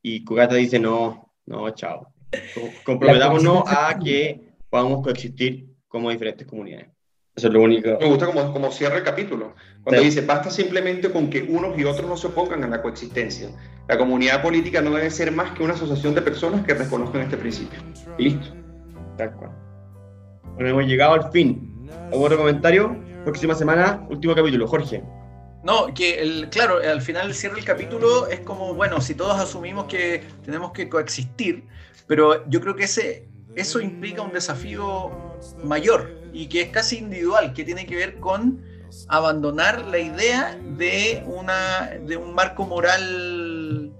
Y Cugata dice, no, no, chao comprometámonos a que podamos coexistir como diferentes comunidades. Eso es lo único. Me gusta como, como cierra el capítulo. Cuando dice, basta simplemente con que unos y otros no se opongan a la coexistencia. La comunidad política no debe ser más que una asociación de personas que reconozcan este principio. Y listo. Tal cual. Bueno, hemos llegado al fin. ¿Algún comentario? Próxima semana, último capítulo. Jorge. No, que el, claro, al final el capítulo es como, bueno, si todos asumimos que tenemos que coexistir, pero yo creo que ese, eso implica un desafío mayor y que es casi individual, que tiene que ver con abandonar la idea de, una, de un marco moral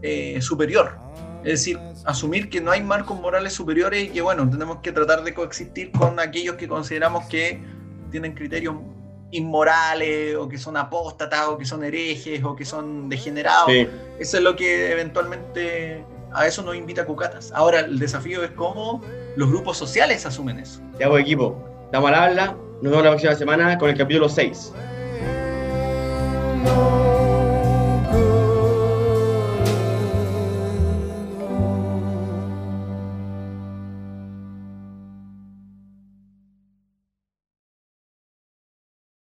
eh, superior. Es decir, asumir que no hay marcos morales superiores y que, bueno, tenemos que tratar de coexistir con aquellos que consideramos que tienen criterios inmorales o que son apóstatas o que son herejes o que son degenerados. Eso es lo que eventualmente a eso nos invita Cucatas. Ahora el desafío es cómo los grupos sociales asumen eso. Ya voy equipo, damos al habla, nos vemos la próxima semana con el capítulo 6.